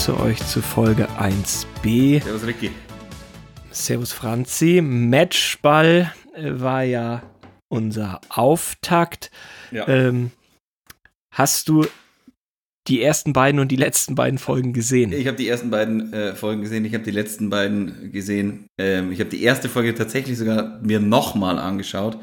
Begrüße euch zu Folge 1b. Servus Ricky. Servus Franzi. Matchball äh, war ja unser Auftakt. Ja. Ähm, hast du die ersten beiden und die letzten beiden Folgen gesehen? Ich habe die ersten beiden äh, Folgen gesehen, ich habe die letzten beiden gesehen. Ähm, ich habe die erste Folge tatsächlich sogar mir nochmal angeschaut.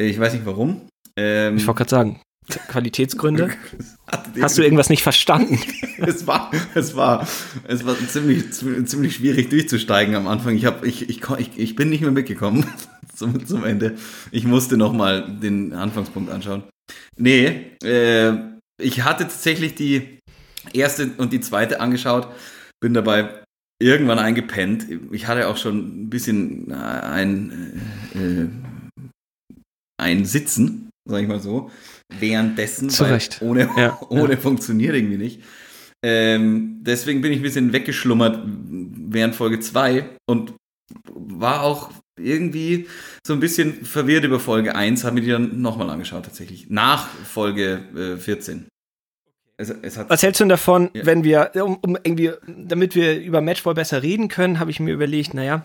Äh, Ich weiß nicht warum. Ähm, Ich wollte gerade sagen, Qualitätsgründe. Hast du irgendwas nicht verstanden? es war, es war, es war ziemlich, ziemlich schwierig durchzusteigen am Anfang. Ich, hab, ich, ich, ich, bin nicht mehr mitgekommen zum, zum Ende. Ich musste nochmal den Anfangspunkt anschauen. Nee, äh, ich hatte tatsächlich die erste und die zweite angeschaut, bin dabei irgendwann eingepennt. Ich hatte auch schon ein bisschen äh, ein, äh, ein Sitzen, sag ich mal so, währenddessen. Zu Recht. Ohne, Ja, ohne funktioniert irgendwie nicht. Ähm, deswegen bin ich ein bisschen weggeschlummert während Folge 2 und war auch irgendwie so ein bisschen verwirrt über Folge 1, habe mir die dann nochmal angeschaut tatsächlich. Nach Folge äh, 14. Es, es Was hältst du denn davon, Ja. wenn wir, um, um irgendwie, damit wir über Matchball besser reden können, habe ich mir überlegt, naja,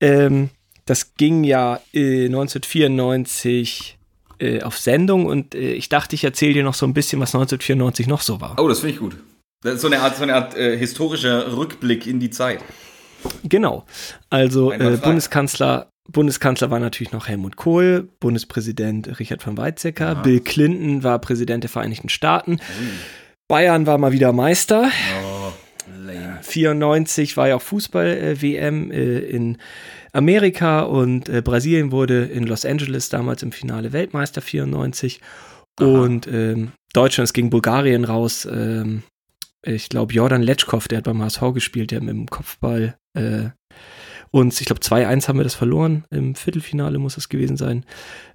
ähm, das ging ja äh, 1994 äh, auf Sendung und äh, ich dachte, ich erzähle dir noch so ein bisschen, was 1994 noch so war. oh, das finde ich gut. Das ist so eine Art, so eine Art äh, historischer Rückblick in die Zeit. Genau. Also äh. Bundeskanzler, Bundeskanzler war natürlich noch Helmut Kohl, Bundespräsident Richard von Weizsäcker, Aha. Bill Clinton war Präsident der Vereinigten Staaten, Bayern war mal wieder Meister. Oh, lame. 94 war ja auch Fußball-WM äh, in Amerika und äh, Brasilien wurde in Los Angeles damals im Finale Weltmeister 94 Aha. und ähm, Deutschland ist gegen Bulgarien raus. Ähm, ich glaube, Jordan Letschkow, der hat beim HSV gespielt, der mit dem Kopfball äh, uns, ich glaube, 2-1 haben wir das verloren. Im Viertelfinale muss es gewesen sein.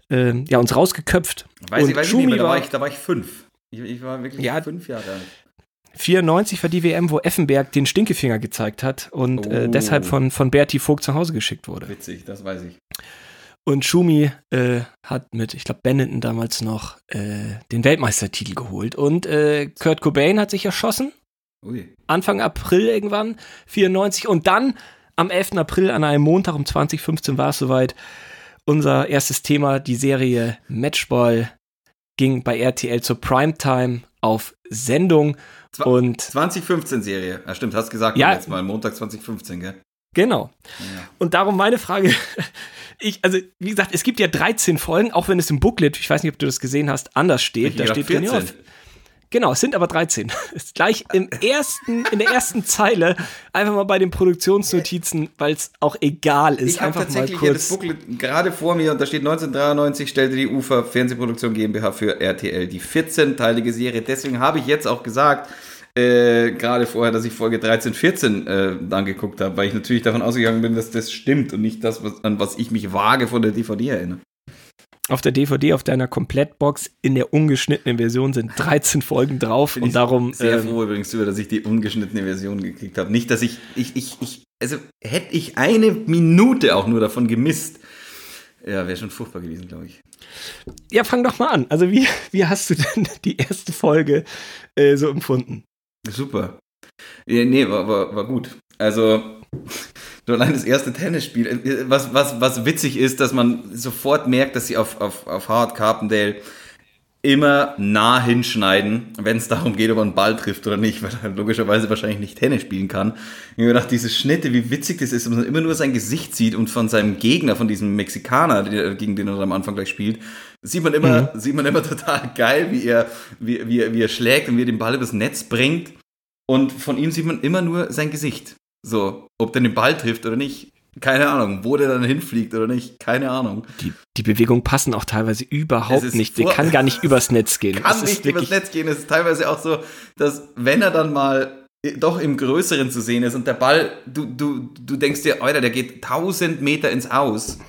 Ähm, ja, uns rausgeköpft. Weiß Und ich, weiß ich Schumi nicht mehr, da war war- ich, da war ich fünf. Ich, ich war wirklich Ja. fünf Jahre alt. 94 war die WM, wo Effenberg den Stinkefinger gezeigt hat und äh, Oh. deshalb von, von Berti Vogt zu Hause geschickt wurde. Witzig, das weiß ich. Und Schumi äh, hat mit, ich glaube, Benetton damals noch äh, den Weltmeistertitel geholt. Und äh, Kurt Cobain hat sich erschossen, Ui. Anfang April irgendwann, 94. Und dann am 11. April an einem Montag um 2015 war es soweit. Unser erstes Thema, die Serie Matchball, ging bei RTL zur Primetime auf Sendung. Zwa- Und 2015 Serie. Ja, stimmt, hast gesagt Ja. letzten Mal. Montag 2015, gell? genau. Ja. Und darum meine Frage. Ich, also, wie gesagt, es gibt ja 13 Folgen, auch wenn es im Booklet, ich weiß nicht, ob du das gesehen hast, anders steht. Da steht drin, ja, Genau, es sind aber 13. Ist gleich im ersten, in der ersten Zeile einfach mal bei den Produktionsnotizen, weil es auch egal ist. Ich habe einfach mal tatsächlich hier das kurz. Booklet gerade vor mir und da steht 1993 stellte die UFA Fernsehproduktion GmbH für RTL die 14-teilige Serie. Deswegen habe ich jetzt auch gesagt, äh, gerade vorher, dass ich Folge 13, 14 äh, dann geguckt habe, weil ich natürlich davon ausgegangen bin, dass das stimmt und nicht das, was, an was ich mich vage von der DVD erinnere. Auf der DVD, auf deiner Komplettbox in der ungeschnittenen Version sind 13 Folgen drauf Bin und ich darum. sehr ähm, froh übrigens darüber, dass ich die ungeschnittene Version gekriegt habe. Nicht, dass ich, ich, ich, ich, also hätte ich eine Minute auch nur davon gemisst, ja, wäre schon furchtbar gewesen, glaube ich. ja, fang doch mal an. Also, wie, wie hast du denn die erste Folge äh, so empfunden? Super. Ja, nee, war, war, war gut. Also, schon allein das erste Tennisspiel. Was, was, was witzig ist, dass man sofort merkt, dass sie auf, auf, auf Howard Carpendale immer nah hinschneiden, wenn es darum geht, ob er einen Ball trifft oder nicht, weil er logischerweise wahrscheinlich nicht Tennis spielen kann. Ich habe gedacht, diese Schnitte, wie witzig das ist, wenn man immer nur sein Gesicht sieht und von seinem Gegner, von diesem Mexikaner, gegen den er am Anfang gleich spielt, sieht man immer, sieht man immer total geil, wie er, wie, wie, er- wie er schlägt und wie er den Ball übers Netz bringt. Und von ihm sieht man immer nur sein Gesicht. So, ob der den Ball trifft oder nicht, keine Ahnung. Wo der dann hinfliegt oder nicht, keine Ahnung. Die, die Bewegungen passen auch teilweise überhaupt nicht. Der kann gar nicht übers Netz gehen. Kann Es ist nicht übers Netz gehen. Es ist teilweise auch so, dass wenn er dann mal doch im Größeren zu sehen ist und der Ball, du, du, du denkst dir, Alter, der geht 1000 Meter ins Aus.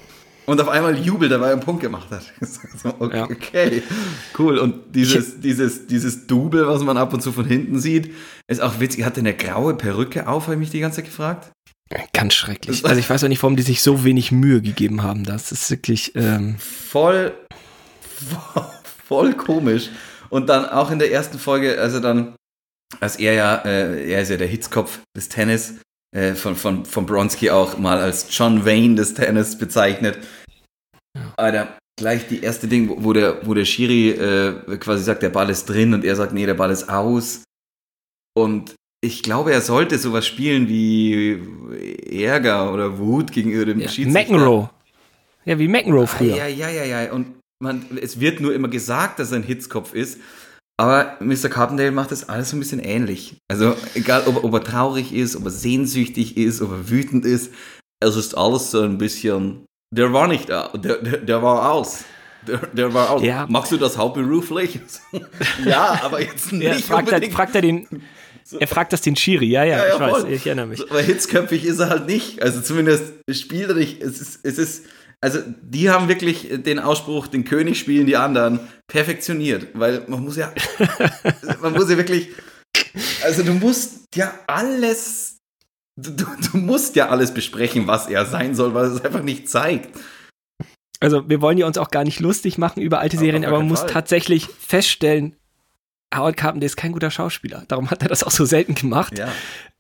Und auf einmal jubelt er, weil er einen Punkt gemacht hat. So, okay, Ja. okay, cool. Und dieses, dieses, dieses Double, was man ab und zu von hinten sieht, ist auch witzig. Hat der eine graue Perücke auf, habe ich mich die ganze Zeit gefragt? Ganz schrecklich. Also ich weiß auch nicht, warum die sich so wenig Mühe gegeben haben. Das ist wirklich. Ähm, voll, voll, voll komisch. Und dann auch in der ersten Folge, also dann als er ja, äh, er ist ja der Hitzkopf des Tennis, äh, von, von, von Bronski auch mal als John Wayne des Tennis bezeichnet. Ja. Alter, gleich die erste Ding, wo der, wo der Schiri äh, quasi sagt, der Ball ist drin und er sagt, nee, der Ball ist aus. Und ich glaube, er sollte sowas spielen wie Ärger oder Wut gegenüber dem ja, Schiedsrichter. McEnroe. Ja, wie McEnroe früher. Ja, ja, ja, ja. Und man, es wird nur immer gesagt, dass er ein Hitzkopf ist. Aber Mr. Carpendale macht das alles so ein bisschen ähnlich. Also egal, ob, ob er traurig ist, ob er sehnsüchtig ist, ob er wütend ist, es ist alles so ein bisschen. Der war nicht da, der, der, der war aus. Der, der war aus. Ja. Machst du das hauptberuflich? ja, aber jetzt nicht. Ja, fragt, er, fragt er den. So. Er fragt das den Schiri, ja, ja, ja ich ja, weiß, ich erinnere mich. Aber hitzköpfig ist er halt nicht. Also zumindest spielt er nicht. Es ist, es ist, also die haben wirklich den Ausspruch, den König spielen die anderen, perfektioniert. Weil man muss ja, man muss ja wirklich, also du musst ja alles, du, du musst ja alles besprechen, was er sein soll, weil es einfach nicht zeigt. Also wir wollen ja uns auch gar nicht lustig machen über alte Serien, aber man muss Fall. tatsächlich feststellen, Howard Carpenter ist kein guter Schauspieler. Darum hat er das auch so selten gemacht. Ja.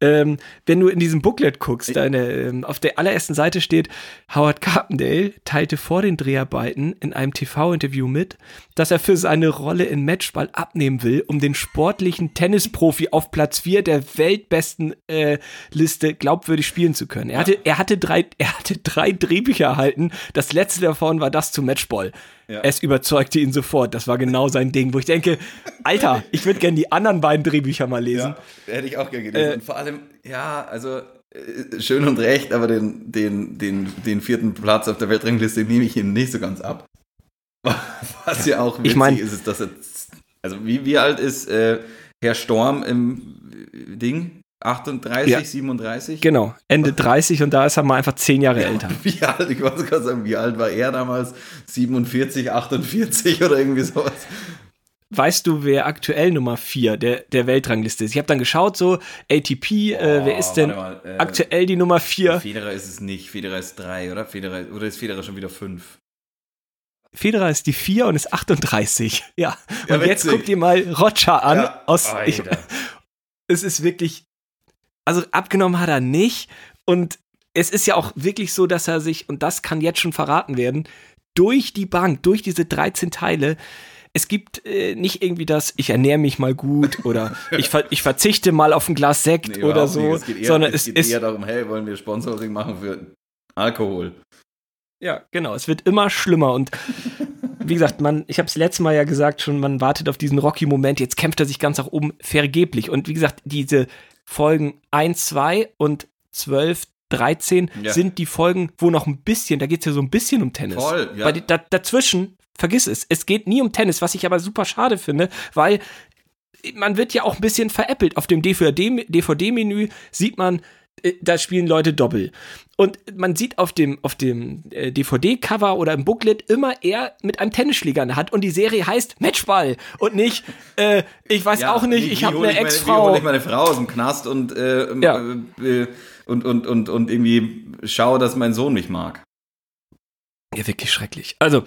Ähm, wenn du in diesem Booklet guckst, deine, ähm, auf der allerersten Seite steht, Howard Carpendale teilte vor den Dreharbeiten in einem TV-Interview mit, dass er für seine Rolle in Matchball abnehmen will, um den sportlichen Tennisprofi auf Platz 4 der weltbesten äh, Liste glaubwürdig spielen zu können. Er hatte, er hatte drei, er hatte drei Drehbücher erhalten. Das letzte davon war das zu Matchball. Ja. Es überzeugte ihn sofort. Das war genau sein Ding, wo ich denke, Alter, ich würde gerne die anderen beiden Drehbücher mal lesen. Ja, hätte ich auch gerne gelesen. Äh, und vor allem, ja, also äh, schön und recht, aber den, den, den, den vierten Platz auf der Weltrangliste nehme ich ihm nicht so ganz ab. Was ja auch witzig ich mein, ist, ist, dass er, also wie, wie alt ist äh, Herr Storm im Ding? 38, ja. 37? Genau, Ende 30 und da ist er mal einfach zehn Jahre ja, älter. Wie alt, ich wollte gerade sagen, wie alt war er damals? 47, 48 oder irgendwie sowas? Weißt du, wer aktuell Nummer 4 der, der Weltrangliste ist? Ich habe dann geschaut, so ATP, oh, äh, wer ist denn mal, äh, aktuell die Nummer 4? Federer ist es nicht, Federer ist 3, oder? Federer, oder ist Federer schon wieder 5? Federer ist die 4 und ist 38. Ja. Und ja, jetzt guck dir mal Roger an. Ja. Aus, ich, es ist wirklich also abgenommen hat er nicht. Und es ist ja auch wirklich so, dass er sich, und das kann jetzt schon verraten werden, durch die Bank, durch diese 13 Teile, es gibt äh, nicht irgendwie das, ich ernähre mich mal gut oder ich, ver ich verzichte mal auf ein Glas Sekt nee, oder so, es eher, sondern es, es geht eher darum, hey, wollen wir Sponsoring machen für Alkohol? Ja, genau, es wird immer schlimmer. Und wie gesagt, man, ich habe es letztes Mal ja gesagt schon, man wartet auf diesen Rocky-Moment, jetzt kämpft er sich ganz nach oben vergeblich. Und wie gesagt, diese Folgen 1, 2 und 12, 13 ja. sind die Folgen, wo noch ein bisschen, da geht es ja so ein bisschen um Tennis. Voll, ja. Weil da, dazwischen, vergiss es, es geht nie um Tennis, was ich aber super schade finde, weil man wird ja auch ein bisschen veräppelt. Auf dem DVD-Menü sieht man da spielen Leute Doppel. Und man sieht auf dem, auf dem äh, DVD-Cover oder im Booklet immer er mit einem Tennisschläger in der Hand und die Serie heißt Matchball und nicht, äh, ich weiß ja, auch nicht, wie, ich habe eine Ex-Frau. Ich meine Frau aus dem Knast und, äh, ja. äh, und, und, und, und irgendwie schaue, dass mein Sohn mich mag. Ja, wirklich schrecklich. Also,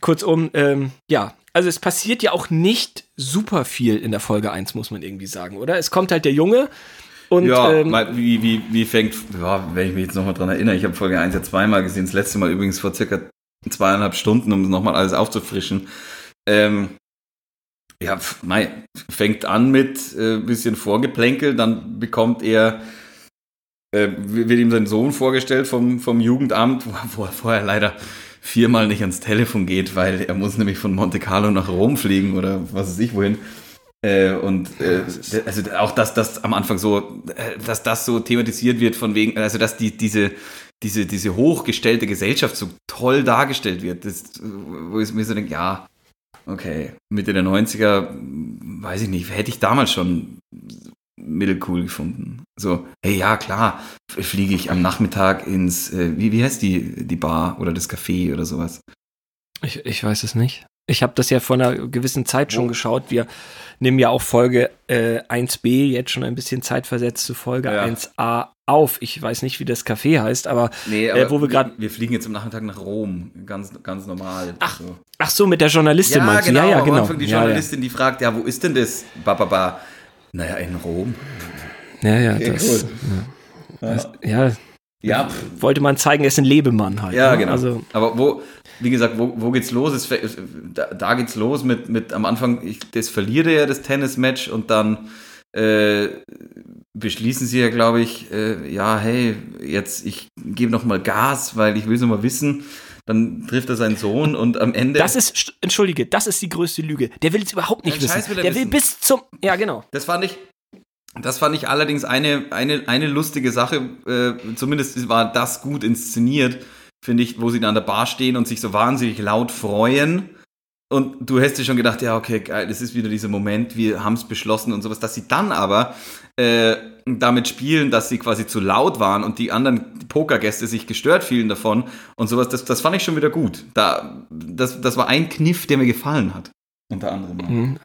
kurzum, ähm, ja, also es passiert ja auch nicht super viel in der Folge 1, muss man irgendwie sagen, oder? Es kommt halt der Junge, und, ja, ähm, wie, wie, wie fängt, ja, wenn ich mich jetzt nochmal dran erinnere, ich habe Folge 1 ja zweimal gesehen, das letzte Mal übrigens vor circa zweieinhalb Stunden, um nochmal alles aufzufrischen. Ähm, ja, mei, fängt an mit äh, bisschen Vorgeplänkel, dann bekommt er, äh, wird ihm sein Sohn vorgestellt vom, vom Jugendamt, wo er vorher leider viermal nicht ans Telefon geht, weil er muss nämlich von Monte Carlo nach Rom fliegen oder was weiß ich wohin. Äh, und äh, also auch, dass das am Anfang so, äh, dass das so thematisiert wird von wegen, also dass die, diese, diese, diese hochgestellte Gesellschaft so toll dargestellt wird, das, wo ich mir so denke, ja, okay, Mitte der 90er, weiß ich nicht, hätte ich damals schon mittelcool gefunden. So, hey, ja, klar, fliege ich am Nachmittag ins, äh, wie, wie heißt die, die Bar oder das Café oder sowas? Ich, ich weiß es nicht. Ich habe das ja vor einer gewissen Zeit schon oh. geschaut. Wir nehmen ja auch Folge äh, 1b jetzt schon ein bisschen zeitversetzt zu Folge ja. 1a auf. Ich weiß nicht, wie das Café heißt, aber, nee, aber äh, wo wir gerade. Wir fliegen jetzt am Nachmittag nach Rom, ganz, ganz normal. Ach so, ach so mit der Journalistin ja, meinst genau, du? Ja, ja, genau. Am Anfang die Journalistin, ja, die fragt, ja, wo ist denn das? Ba, ba, ba. Naja, in Rom. Ja, ja, Okay, das. cool. Ja, das, ja Ja, wollte man zeigen, er ist ein Lebemann halt. Ja, ne? genau. Also, Aber wo, wie gesagt, wo, wo geht's los? Es, da, da geht's los mit, mit am Anfang, ich, das verliert er ja das Tennismatch und dann äh, beschließen sie ja, glaube ich, äh, ja, hey, jetzt ich gebe noch mal Gas, weil ich will es noch mal wissen. Dann trifft er seinen Sohn und am Ende. das ist, st- entschuldige, das ist die größte Lüge. Der will es überhaupt nicht wissen. will er der will wissen. bis zum. Ja, genau. Das fand ich, das fand ich allerdings eine, eine, eine lustige Sache. Äh, zumindest war das gut inszeniert, finde ich, wo sie da an der Bar stehen und sich so wahnsinnig laut freuen. Und du hast dir schon gedacht, ja, okay, geil, das ist wieder dieser Moment, wir haben es beschlossen und sowas, dass sie dann aber äh, damit spielen, dass sie quasi zu laut waren und die anderen Pokergäste sich gestört fühlen davon und sowas, das, das fand ich schon wieder gut. Da, das, das war ein Kniff, der mir gefallen hat. Unter anderem. Mhm.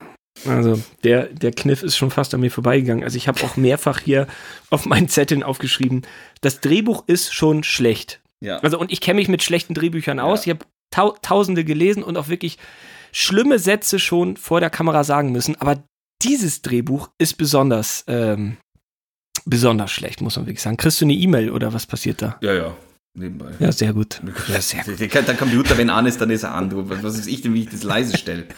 Also, der, der Kniff ist schon fast an mir vorbeigegangen. Also, ich habe auch mehrfach hier auf meinen Zetteln aufgeschrieben, das Drehbuch ist schon schlecht. Ja. Also, und ich kenne mich mit schlechten Drehbüchern aus. Ich habe tau tausende gelesen und auch wirklich schlimme Sätze schon vor der Kamera sagen müssen. Aber dieses Drehbuch ist besonders, ähm, besonders schlecht, muss man wirklich sagen. Kriegst du eine E-Mail oder was passiert da? Ja, ja. Nebenbei. Ja, sehr gut. Ja, sehr gut. Der, Computer, wenn an ist, dann ist er an. Du, was weiß ich denn, wie ich das leise stelle?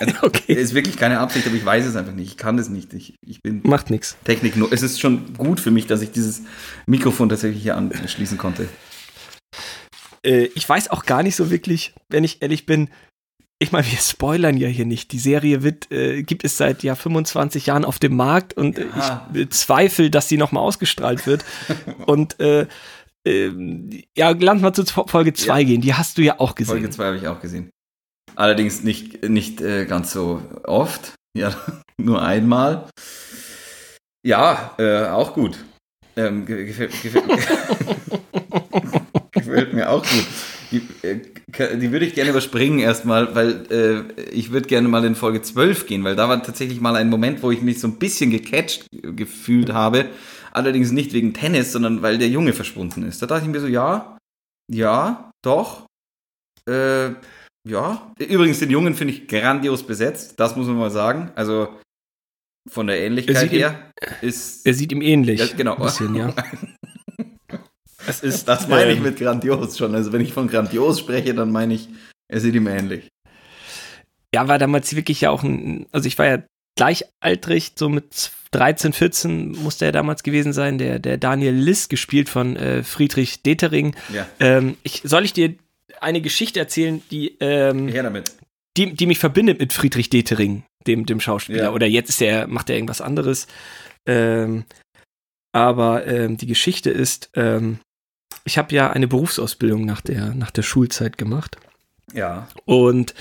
Also, Okay. Ist wirklich keine Absicht, aber ich weiß es einfach nicht. Ich kann das nicht. Ich, ich bin Macht nichts. Technik nur. Es ist schon gut für mich, dass ich dieses Mikrofon tatsächlich hier anschließen konnte. Äh, ich weiß auch gar nicht so wirklich, wenn ich ehrlich bin. Ich meine, wir spoilern ja hier nicht. Die Serie wird, äh, gibt es seit ja 25 Jahren auf dem Markt und äh, Ja. ich bezweifle, dass sie nochmal ausgestrahlt wird. und äh, ähm, ja, lass mal zu Folge 2 Ja. gehen. Die hast du ja auch gesehen. Folge 2 habe ich auch gesehen. Allerdings nicht, nicht äh, ganz so oft. Ja, nur einmal. Ja, äh, auch gut. Ähm, ge- gefällt, gefällt, gefällt mir auch gut. Die, äh, die würde ich gerne überspringen erstmal, weil äh, ich würde gerne mal in Folge 12 gehen, weil da war tatsächlich mal ein Moment, wo ich mich so ein bisschen gecatcht gefühlt habe. Allerdings nicht wegen Tennis, sondern weil der Junge verschwunden ist. Da dachte ich mir so, ja, ja, doch. Äh, ja. Übrigens, den Jungen finde ich grandios besetzt. Das muss man mal sagen. Also von der Er Ähnlichkeit sieht ihm- her ist. Er sieht ihm ähnlich. Ja, genau. Ein bisschen, ja. Es ist, das meine ich Ähm. mit grandios schon. Also wenn ich von grandios spreche, dann meine ich, er sieht ihm ähnlich. Ja, war damals wirklich ja auch ein, also ich war ja gleichaltrig, so mit 13, 14 musste er damals gewesen sein, der, der Daniel Liss, gespielt von äh, Friedrich Detering. Ja. Ähm, ich, soll ich dir eine Geschichte erzählen, die, ähm, Her damit. die, die mich verbindet mit Friedrich Detering, dem, dem Schauspieler? Ja. Oder jetzt ist er, macht er irgendwas anderes. Ähm, aber ähm, die Geschichte ist, ähm, ich habe ja eine Berufsausbildung nach der, nach der Schulzeit gemacht. Ja. Und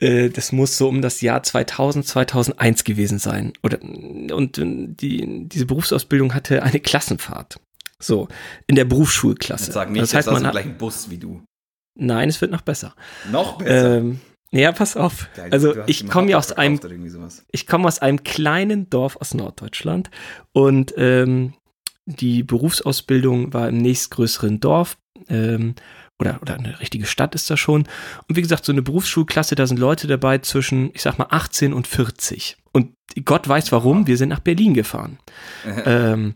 äh, das muss so um das Jahr 2000, 2001 gewesen sein. Oder, und äh, die, diese Berufsausbildung hatte eine Klassenfahrt. So, in der Berufsschulklasse. Jetzt sag nicht, das heißt, man hat, gleich einen Bus wie du. Nein, es wird noch besser. Noch besser. Ähm, ja, pass auf. Geil, Also ich komme ja aus einem ich komme aus einem kleinen Dorf aus Norddeutschland und ähm, die Berufsausbildung war im nächstgrößeren Dorf ähm, oder, oder eine richtige Stadt ist das schon. Und wie gesagt, so eine Berufsschulklasse, da sind Leute dabei zwischen, ich sag mal, 18 und 40. Und Gott weiß warum, wir sind nach Berlin gefahren. ähm,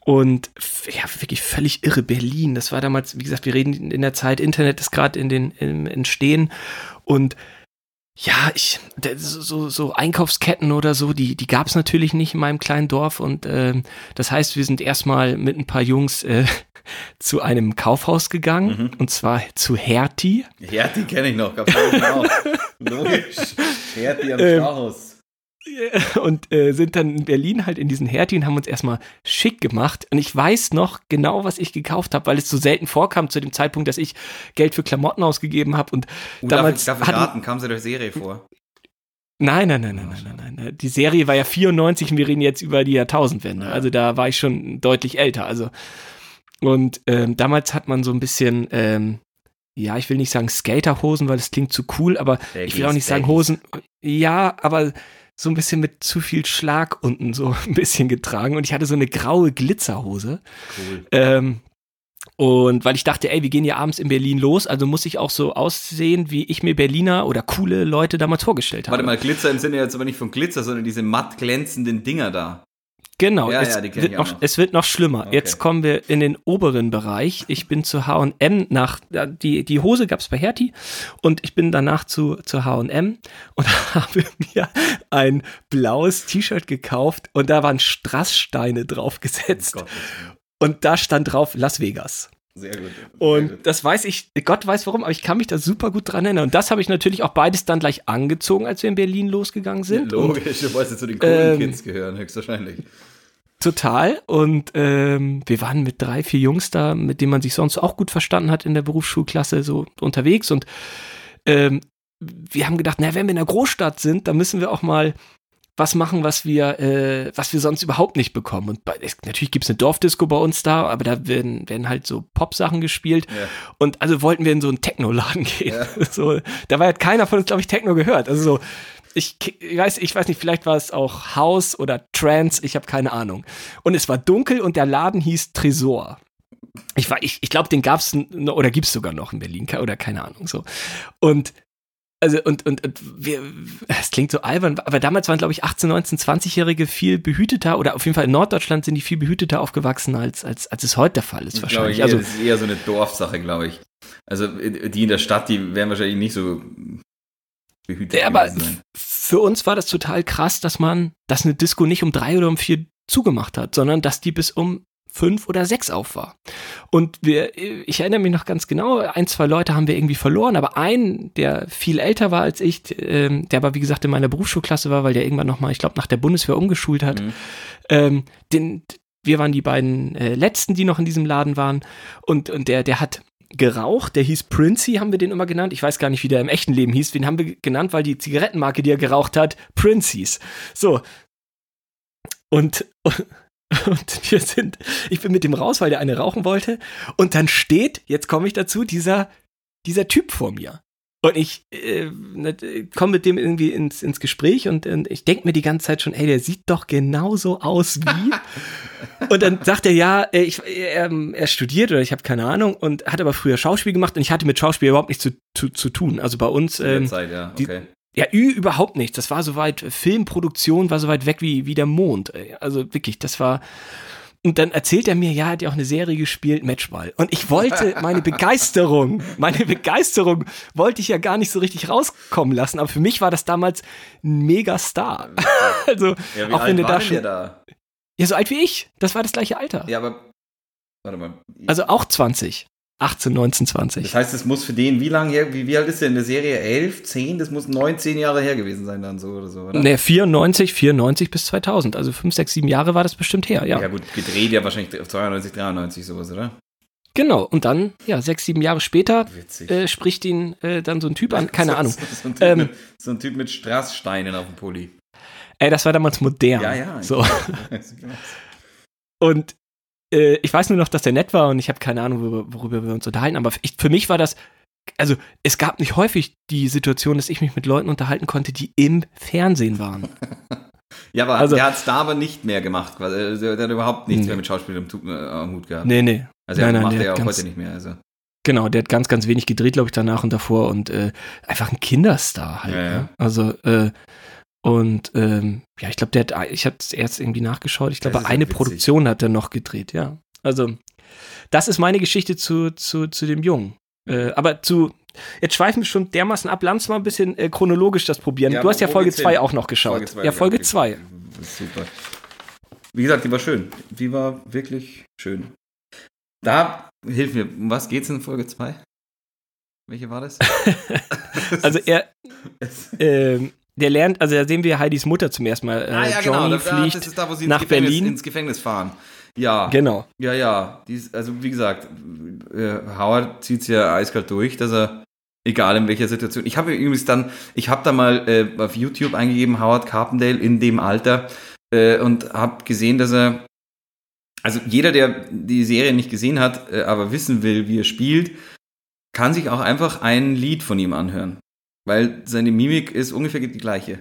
und ja, wirklich völlig irre Berlin. Das war damals, wie gesagt, wir reden in der Zeit, Internet ist gerade in den im Entstehen und ja, ich, so, so, Einkaufsketten oder so, die, die gab es natürlich nicht in meinem kleinen Dorf. Und ähm, das heißt, wir sind erstmal mit ein paar Jungs äh, zu einem Kaufhaus gegangen, Mhm. und zwar zu Hertie. Die kenne ich noch. Auch. Logisch. Hertie am Ähm, Stachus. Und äh, sind dann in Berlin halt in diesen Hertie und haben uns erstmal schick gemacht. Und ich weiß noch genau, was ich gekauft habe, weil es so selten vorkam zu dem Zeitpunkt, dass ich Geld für Klamotten ausgegeben habe. Und Uh, damals darf ich, darf ich raten, kam sie der Serie vor? Nein, nein, nein, nein, nein, nein, nein. Die Serie war ja 94 und wir reden jetzt über die Jahrtausendwende. Ja. Also da war ich schon deutlich älter. Also und ähm, damals hat man so ein bisschen, ähm, ja, ich will nicht sagen Skaterhosen, weil das klingt zu cool, aber ich will auch nicht sagen Hosen. Ja, aber so ein bisschen mit zu viel Schlag unten so ein bisschen getragen und ich hatte so eine graue Glitzerhose. Cool. Ähm, Und weil ich dachte, ey, wir gehen ja abends in Berlin los, also muss ich auch so aussehen, wie ich mir Berliner oder coole Leute damals vorgestellt habe. Warte mal, Glitzer im Sinne jetzt aber nicht von Glitzer, sondern diese matt glänzenden Dinger da. Genau, Ja, es, ja, wird noch, noch. es wird noch schlimmer. Okay. Jetzt kommen wir in den oberen Bereich. Ich bin zu H&M nach, die, die Hose gab's bei Hertie und ich bin danach zu, zu H&M und habe mir ein blaues T-Shirt gekauft und da waren Strasssteine draufgesetzt Gott, und da stand drauf Las Vegas. Sehr gut. Und das weiß ich, Gott weiß warum, aber ich kann mich da super gut dran erinnern. Und das habe ich natürlich auch beides dann gleich angezogen, als wir in Berlin losgegangen sind. Und Logisch, du wolltest zu den Ähm, coolen Kids gehören, höchstwahrscheinlich. Total. Und ähm, wir waren mit drei, vier Jungs da, mit denen man sich sonst auch gut verstanden hat in der Berufsschulklasse, so unterwegs. Und ähm, wir haben gedacht, na, wenn wir in der Großstadt sind, dann müssen wir auch mal was machen, was wir, äh, was wir sonst überhaupt nicht bekommen. Und bei, es, natürlich gibt's eine Dorfdisco bei uns da, aber da werden, werden halt so Pop-Sachen gespielt. Ja. Und also wollten wir in so einen Techno-Laden gehen. Ja. So, dabei hat keiner von uns, glaube ich, Techno gehört. Also so, ich, ich weiß, ich weiß nicht, vielleicht war es auch House oder Trance, ich habe keine Ahnung. Und es war dunkel und der Laden hieß Tresor. Ich, war- ich, ich glaube, den gab's n- oder gibt's sogar noch in Berlin oder keine Ahnung so. Und also und und, und wir, es klingt so albern, aber damals waren glaube ich 18, 19, 20-Jährige viel behüteter oder auf jeden Fall in Norddeutschland sind die viel behüteter aufgewachsen als als als es heute der Fall ist Ich wahrscheinlich. eher, Also das ist eher so eine Dorfsache, glaube ich. Also die in der Stadt, die werden wahrscheinlich nicht so behütet Ja, aber sein. für uns war das total krass, dass man, dass eine Disco nicht um drei oder um vier zugemacht hat, sondern dass die bis um fünf oder sechs auf war. Und wir, ich erinnere mich noch ganz genau, ein, zwei Leute haben wir irgendwie verloren, aber ein, der viel älter war als ich, ähm, der aber wie gesagt in meiner Berufsschulklasse war, weil der irgendwann nochmal, ich glaube, nach der Bundeswehr umgeschult hat, Mhm. ähm, den, wir waren die beiden äh, letzten, die noch in diesem Laden waren und, und der, der hat geraucht, der hieß Princey, haben wir den immer genannt. Ich weiß gar nicht, wie der im echten Leben hieß. Den haben wir genannt, weil die Zigarettenmarke, die er geraucht hat, Princeys. So. Und, und wir sind, ich bin mit dem raus, weil der eine rauchen wollte. Und dann steht, jetzt komme ich dazu, dieser, dieser Typ vor mir. Und ich äh, komme mit dem irgendwie ins, ins Gespräch und, und ich denke mir die ganze Zeit schon, ey, der sieht doch genauso aus wie. und dann sagt er, ja, äh, ich, er, er studiert oder ich habe keine Ahnung und hat aber früher Schauspiel gemacht und ich hatte mit Schauspiel überhaupt nichts zu, zu, zu tun. Also bei uns, ähm, Zeit, ja, die- okay. Ja, ü, überhaupt nichts. Das war soweit, Filmproduktion war so weit weg wie, wie der Mond. Also wirklich, das war. Und dann erzählt er mir, ja, er hat ja auch eine Serie gespielt, Matchball. Und ich wollte meine Begeisterung, meine Begeisterung wollte ich ja gar nicht so richtig rauskommen lassen. Aber für mich war das damals ein Megastar. Also, Ja, wie auch alt wenn du da schon. da? Ja, so alt wie ich. Das war das gleiche Alter. Ja, aber warte mal. Also auch 20. 18, 19, 20. das heißt, es muss für den, wie lange her, wie, wie alt ist der in der Serie? 11, 10? Das muss 19 Jahre her gewesen sein dann so oder so, oder? Ne, 94, 94 bis 2000. Also 5, 6, 7 Jahre war das bestimmt her, ja. Ja gut, gedreht ja wahrscheinlich auf 92, 93 sowas, oder? Genau. Und dann, ja, 6, 7 Jahre später äh, spricht ihn äh, dann so ein Typ an, keine so, Ahnung. So, so, ein typ Ähm, mit, so ein Typ mit Strasssteinen auf dem Pulli. Ey, das war damals modern. Ja, ja. So. Und äh, ich weiß nur noch, dass der nett war und ich habe keine Ahnung, worüber, worüber wir uns unterhalten. Aber ich, für mich war das, also es gab nicht häufig die Situation, dass ich mich mit Leuten unterhalten konnte, die im Fernsehen waren. Ja, aber Also- der hat es da aber nicht mehr gemacht. quasi. Also, Der hat überhaupt nichts Nee. mehr mit Schauspiel am, äh, Hut gehabt. Nee, nee. Also er Nein, macht er ja auch ganz- heute nicht mehr. Also. Genau, der hat ganz, ganz wenig gedreht, glaube ich, danach und davor und äh, einfach ein Kinderstar halt. Ja, ja. Ne? Also, äh, und ähm, ja, ich glaube, der hat, ich habe es erst irgendwie nachgeschaut, ich glaube, eine. Produktion hat er noch gedreht, ja. Also, das ist meine Geschichte zu, zu, zu dem Jungen. Äh, aber zu, jetzt schweifen wir schon dermaßen ab, lass mal ein bisschen äh, chronologisch das probieren. Ja, du hast ja Folge geht's 2 hin? auch noch geschaut. zwei ja, Folge gesagt. 2. Super. Wie gesagt, die war schön. Die war wirklich schön. Da, hilf mir, um was geht's in Folge 2? Welche war das? Also er, ähm, der lernt, also da sehen wir Heidis Mutter zum ersten Mal. Äh, ah ja, Johnny genau. Da, da, fliegt das ist da, wo sie nach ins, Gefängnis, Berlin. ins Gefängnis fahren. Ja, Genau. ja, ja. Die ist, also wie gesagt, äh, Howard zieht es ja eiskalt durch, dass er, egal in welcher Situation, ich habe übrigens dann, ich habe da mal äh, auf YouTube eingegeben, Howard Carpendale in dem Alter äh, und habe gesehen, dass er, also jeder, der die Serie nicht gesehen hat, äh, aber wissen will, wie er spielt, kann sich auch einfach ein Lied von ihm anhören. Weil seine Mimik ist ungefähr die gleiche.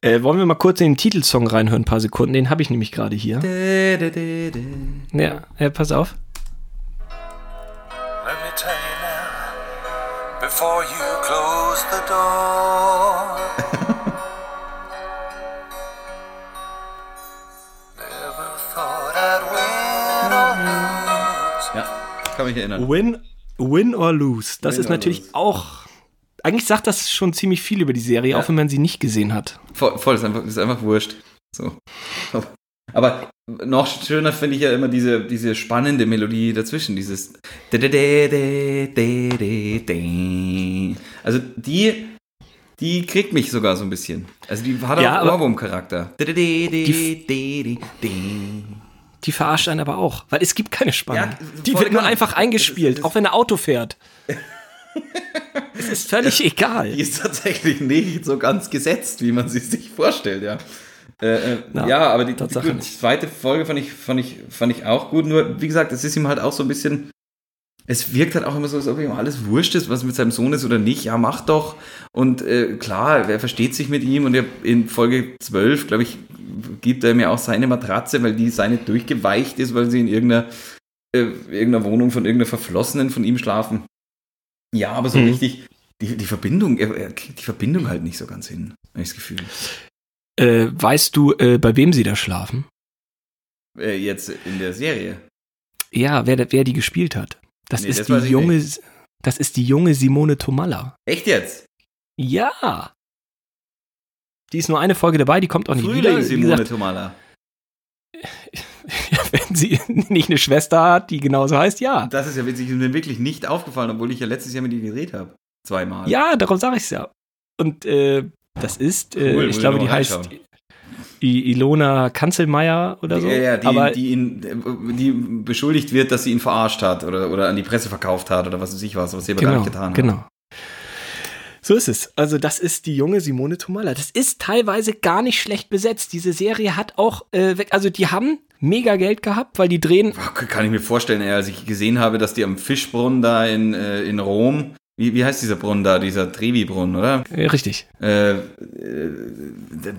Äh, wollen wir mal kurz in den Titelsong reinhören, ein paar Sekunden? Den habe ich nämlich gerade hier. De, de, de, ja, äh, pass auf. Let me tell you now, before you close the door. Ja, kann mich erinnern. Win, win or lose. Das win ist natürlich lose. auch eigentlich sagt das schon ziemlich viel über die Serie, ja. auch wenn man sie nicht gesehen hat. Voll, voll ist, einfach, ist einfach wurscht. So. Aber noch schöner finde ich ja immer diese, diese spannende Melodie dazwischen, dieses Also die, die kriegt mich sogar so ein bisschen. Also die hat auch ja, Ohrwurm-Charakter. Die, die verarscht einen aber auch, weil es gibt keine Spannung. Ja, die wird nur einfach eingespielt, auch wenn ein Auto fährt. es ist völlig ja, egal. Die ist tatsächlich nicht so ganz gesetzt, wie man sie sich vorstellt, ja. Äh, äh, ja, ja, aber die, die, die, zweite Folge fand ich, fand, ich, fand ich auch gut. Nur, wie gesagt, es ist ihm halt auch so ein bisschen. Es wirkt halt auch immer so, als ob ihm alles wurscht ist, was mit seinem Sohn ist oder nicht. Ja, mach doch. Und äh, klar, wer versteht sich mit ihm? Und in Folge 12, glaube ich, gibt er mir auch seine Matratze, weil die seine durchgeweicht ist, weil sie in irgendeiner, äh, irgendeiner Wohnung von irgendeiner Verflossenen von ihm schlafen. Ja, aber so mhm. richtig, die, die Verbindung, er, er kriegt die Verbindung halt nicht so ganz hin, habe ich das Gefühl. Äh, weißt du, äh, bei wem sie da schlafen? Äh, jetzt in der Serie. Ja, wer, wer die gespielt hat. Das nee, ist das die junge, das ist die junge Simone Tomalla. Echt jetzt? Ja. Die ist nur eine Folge dabei, die kommt auch nicht Frühling wieder. Simone gesagt, Tomalla. wenn sie nicht eine Schwester hat, die genauso heißt, ja. Das ist ja witzig, ist mir wirklich nicht aufgefallen, obwohl ich ja letztes Jahr mit ihr gedreht habe. Zweimal. Ja, darum sage ich es ja. Und äh, das ist, äh, cool, ich glaube, die heißt I Ilona Kanzelmeier oder so. Ja, ja, die, Aber die, ihn, die beschuldigt wird, dass sie ihn verarscht hat oder, oder an die Presse verkauft hat oder was weiß ich was, was sie aber genau, gar nicht getan hat. Genau. So ist es. Also das ist die junge Simone Tomala. Das ist teilweise gar nicht schlecht besetzt. Diese Serie hat auch, äh, also die haben mega Geld gehabt, weil die drehen. Kann ich mir vorstellen, als ich gesehen habe, dass die am Fischbrunnen da in, äh, in Rom wie, wie heißt dieser Brunnen da, dieser Trevi-Brunnen, oder? Ja, richtig. Äh, äh,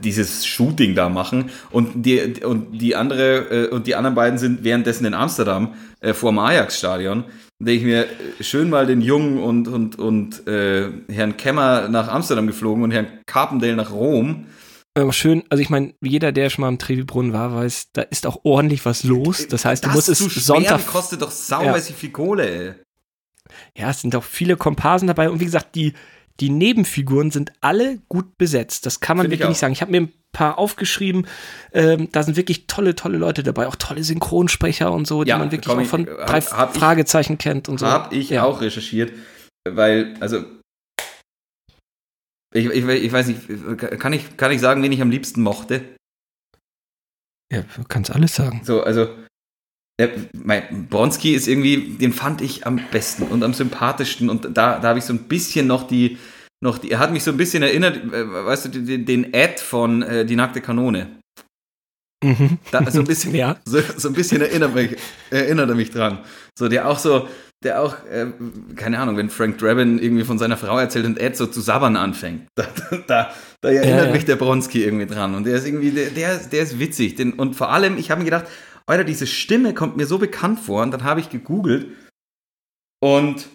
dieses Shooting da machen und die, und die andere äh, und die anderen beiden sind währenddessen in Amsterdam äh, vor dem Ajax-Stadion. Da denke ich mir, schön mal den Jungen und, und, und äh, Herrn Kemmer nach Amsterdam geflogen und Herrn Carpendale nach Rom. Aber schön, also ich meine, jeder, der schon mal im Trevi-Brunnen war, weiß, da ist auch ordentlich was los. Das heißt, du das musst es Sonntag. kostet doch saumäßig ja. viel Kohle, ey ja, es sind auch viele Komparsen dabei und wie gesagt, die, die Nebenfiguren sind alle gut besetzt. Das kann man Find wirklich nicht sagen. Ich habe mir ein paar aufgeschrieben. Ähm, da sind wirklich tolle, tolle Leute dabei, auch tolle Synchronsprecher und so, ja, die man wirklich auch von ich, drei hab, Fragezeichen ich, kennt und so. Habe ich ja. auch recherchiert, weil, also ich, ich, ich, weiß nicht, kann ich, kann ich sagen, wen ich am liebsten mochte? Ja, du kannst alles sagen. So, also der, mein, Bronski ist irgendwie, den fand ich am besten und am sympathischsten und da, da habe ich so ein bisschen noch die, noch die, er hat mich so ein bisschen erinnert, äh, weißt du, den, den Ad von äh, Die nackte Kanone. Mhm. Da, so ein bisschen, ja. so, so, ein bisschen erinnert, mich, erinnert er mich dran. So, der auch so, der auch, äh, keine Ahnung, wenn Frank Drabin irgendwie von seiner Frau erzählt und Ed so zu sabbern anfängt, da, da, da erinnert ja, ja. mich der Bronski irgendwie dran. Und der ist irgendwie, der, der, der ist witzig. Den, und vor allem, ich habe mir gedacht, Alter, diese Stimme kommt mir so bekannt vor. Und dann habe ich gegoogelt und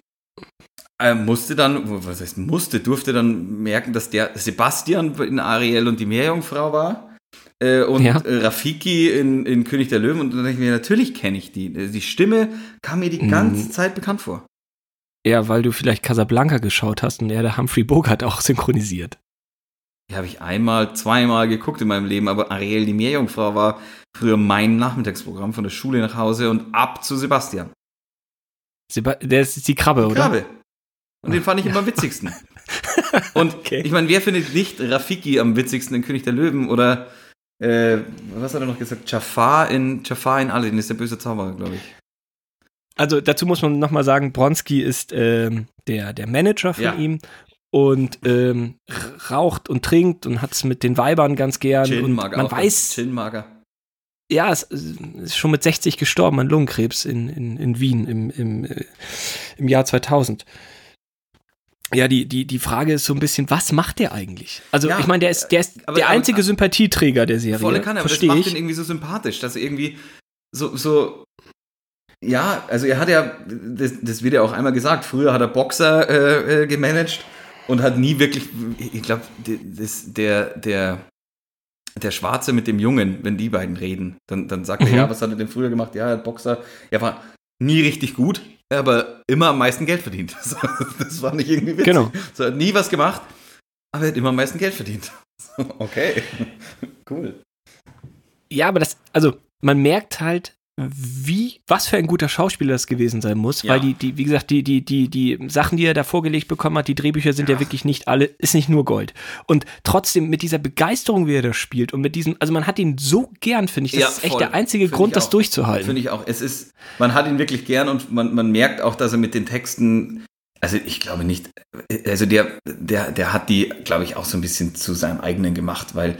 äh, musste dann, was heißt musste, durfte dann merken, dass der Sebastian in Ariel und die Meerjungfrau war. Äh, und ja. Rafiki in, in König der Löwen. Und dann dachte ich mir, natürlich kenne ich die. Die Stimme kam mir die ganze mhm. Zeit bekannt vor. Ja, weil du vielleicht Casablanca geschaut hast und er der Humphrey Bogart auch synchronisiert. Die habe ich einmal, zweimal geguckt in meinem Leben, aber Ariel die Meerjungfrau war früher mein Nachmittagsprogramm von der Schule nach Hause und ab zu Sebastian. Seba der ist die Krabbe, die oder? Krabbe. Und den fand ich immer am witzigsten. Und okay. ich meine, wer findet nicht Rafiki am witzigsten in König der Löwen oder äh, was hat er noch gesagt? Jafar in Jafar in Aladdin ist der böse Zauberer, glaube ich. Also dazu muss man nochmal sagen, Bronski ist ähm, der, der Manager von ja. ihm und ähm, raucht und trinkt und hat es mit den Weibern ganz gern. Und man weiß. Gin Ja, es ist schon mit 60 gestorben an Lungenkrebs in, in, in Wien im, im, äh, im Jahr 2000. Ja, die, die, die Frage ist so ein bisschen, was macht der eigentlich? Also, ja, ich meine, der ist, der, ist aber, der einzige aber, Sympathieträger der Serie. Volle Kanne, aber das macht ihn irgendwie so sympathisch, dass er irgendwie so, so ja, also er hat ja, das, das wird ja auch einmal gesagt, früher hat er Boxer äh, äh, gemanagt und hat nie wirklich, ich glaube, der, der, der Schwarze mit dem Jungen, wenn die beiden reden, dann, dann sagt mhm. er, ja, was hat er denn früher gemacht? Ja, er hat Boxer, er war nie richtig gut, aber immer am meisten Geld verdient. Das war nicht irgendwie witzig. Genau. So, er hat nie was gemacht, aber er hat immer am meisten Geld verdient. Okay, cool. Ja, aber das, also man merkt halt, wie, was für ein guter Schauspieler das gewesen sein muss, ja. weil die, die, wie gesagt, die, die, die, die Sachen, die er da vorgelegt bekommen hat, die Drehbücher sind ja. ja. wirklich nicht alle, ist nicht nur Gold. Und trotzdem mit dieser Begeisterung, wie er das spielt und mit diesem, also man hat ihn so gern, finde ich, das ja, ist echt der einzige Find Grund, das durchzuhalten. Finde ich auch. Es ist, man hat ihn wirklich gern und man, man merkt auch, dass er mit den Texten also ich glaube nicht, also der, der, der hat die, glaube ich, auch so ein bisschen zu seinem eigenen gemacht, weil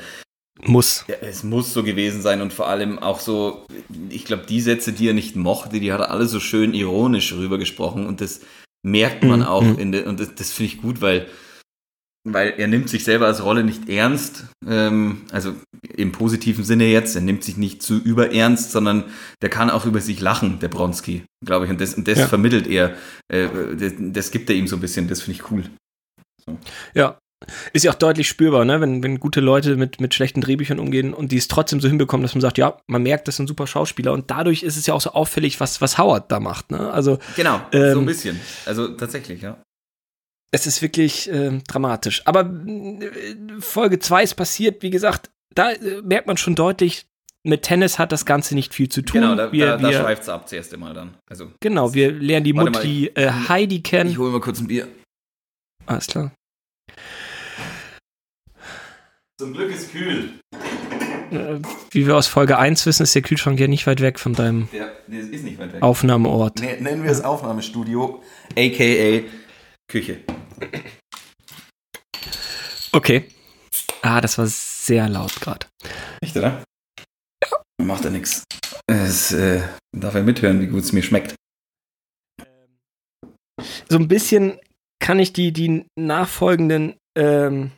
muss. Ja, es muss so gewesen sein und vor allem auch so, ich glaube, die Sätze, die er nicht mochte, die hat er alle so schön ironisch rübergesprochen und das merkt man mhm. auch mhm. in der, und das, das finde ich gut, weil, weil er nimmt sich selber als Rolle nicht ernst, ähm, also im positiven Sinne jetzt, er nimmt sich nicht zu überernst, sondern der kann auch über sich lachen, der Bronski, glaube ich, und das, und das ja. vermittelt er, äh, das, das, gibt er ihm so ein bisschen, das finde ich cool. So. Ja, ist ja auch deutlich spürbar, ne? wenn, wenn gute Leute mit, mit schlechten Drehbüchern umgehen und die es trotzdem so hinbekommen, dass man sagt, ja, man merkt, das sind super Schauspieler und dadurch ist es ja auch so auffällig, was, was Howard da macht. Ne? Also, genau, ähm, so ein bisschen. Also tatsächlich, ja. Es ist wirklich äh, dramatisch. Aber äh, Folge 2 ist passiert, wie gesagt, da äh, merkt man schon deutlich, mit Tennis hat das Ganze nicht viel zu tun. Genau, da, wir, da, da schweift es ab zuerst einmal dann. Also, genau, wir lernen die Mutti mal, äh, Heidi kennen. Ich hole mal kurz ein Bier. Alles klar. Zum Glück ist kühl. Äh, wie wir aus Folge 1 wissen, ist der Kühlschrank ja nicht weit weg von deinem ja, nee, ist nicht weit weg. Aufnahmeort. Nennen wir es Aufnahmestudio, aka Küche. Okay. Ah, das war sehr laut gerade. Echt, oder? Ja. Macht ja nichts. Es äh, darf er mithören, wie gut es mir schmeckt. So ein bisschen kann ich die, die nachfolgenden ähm,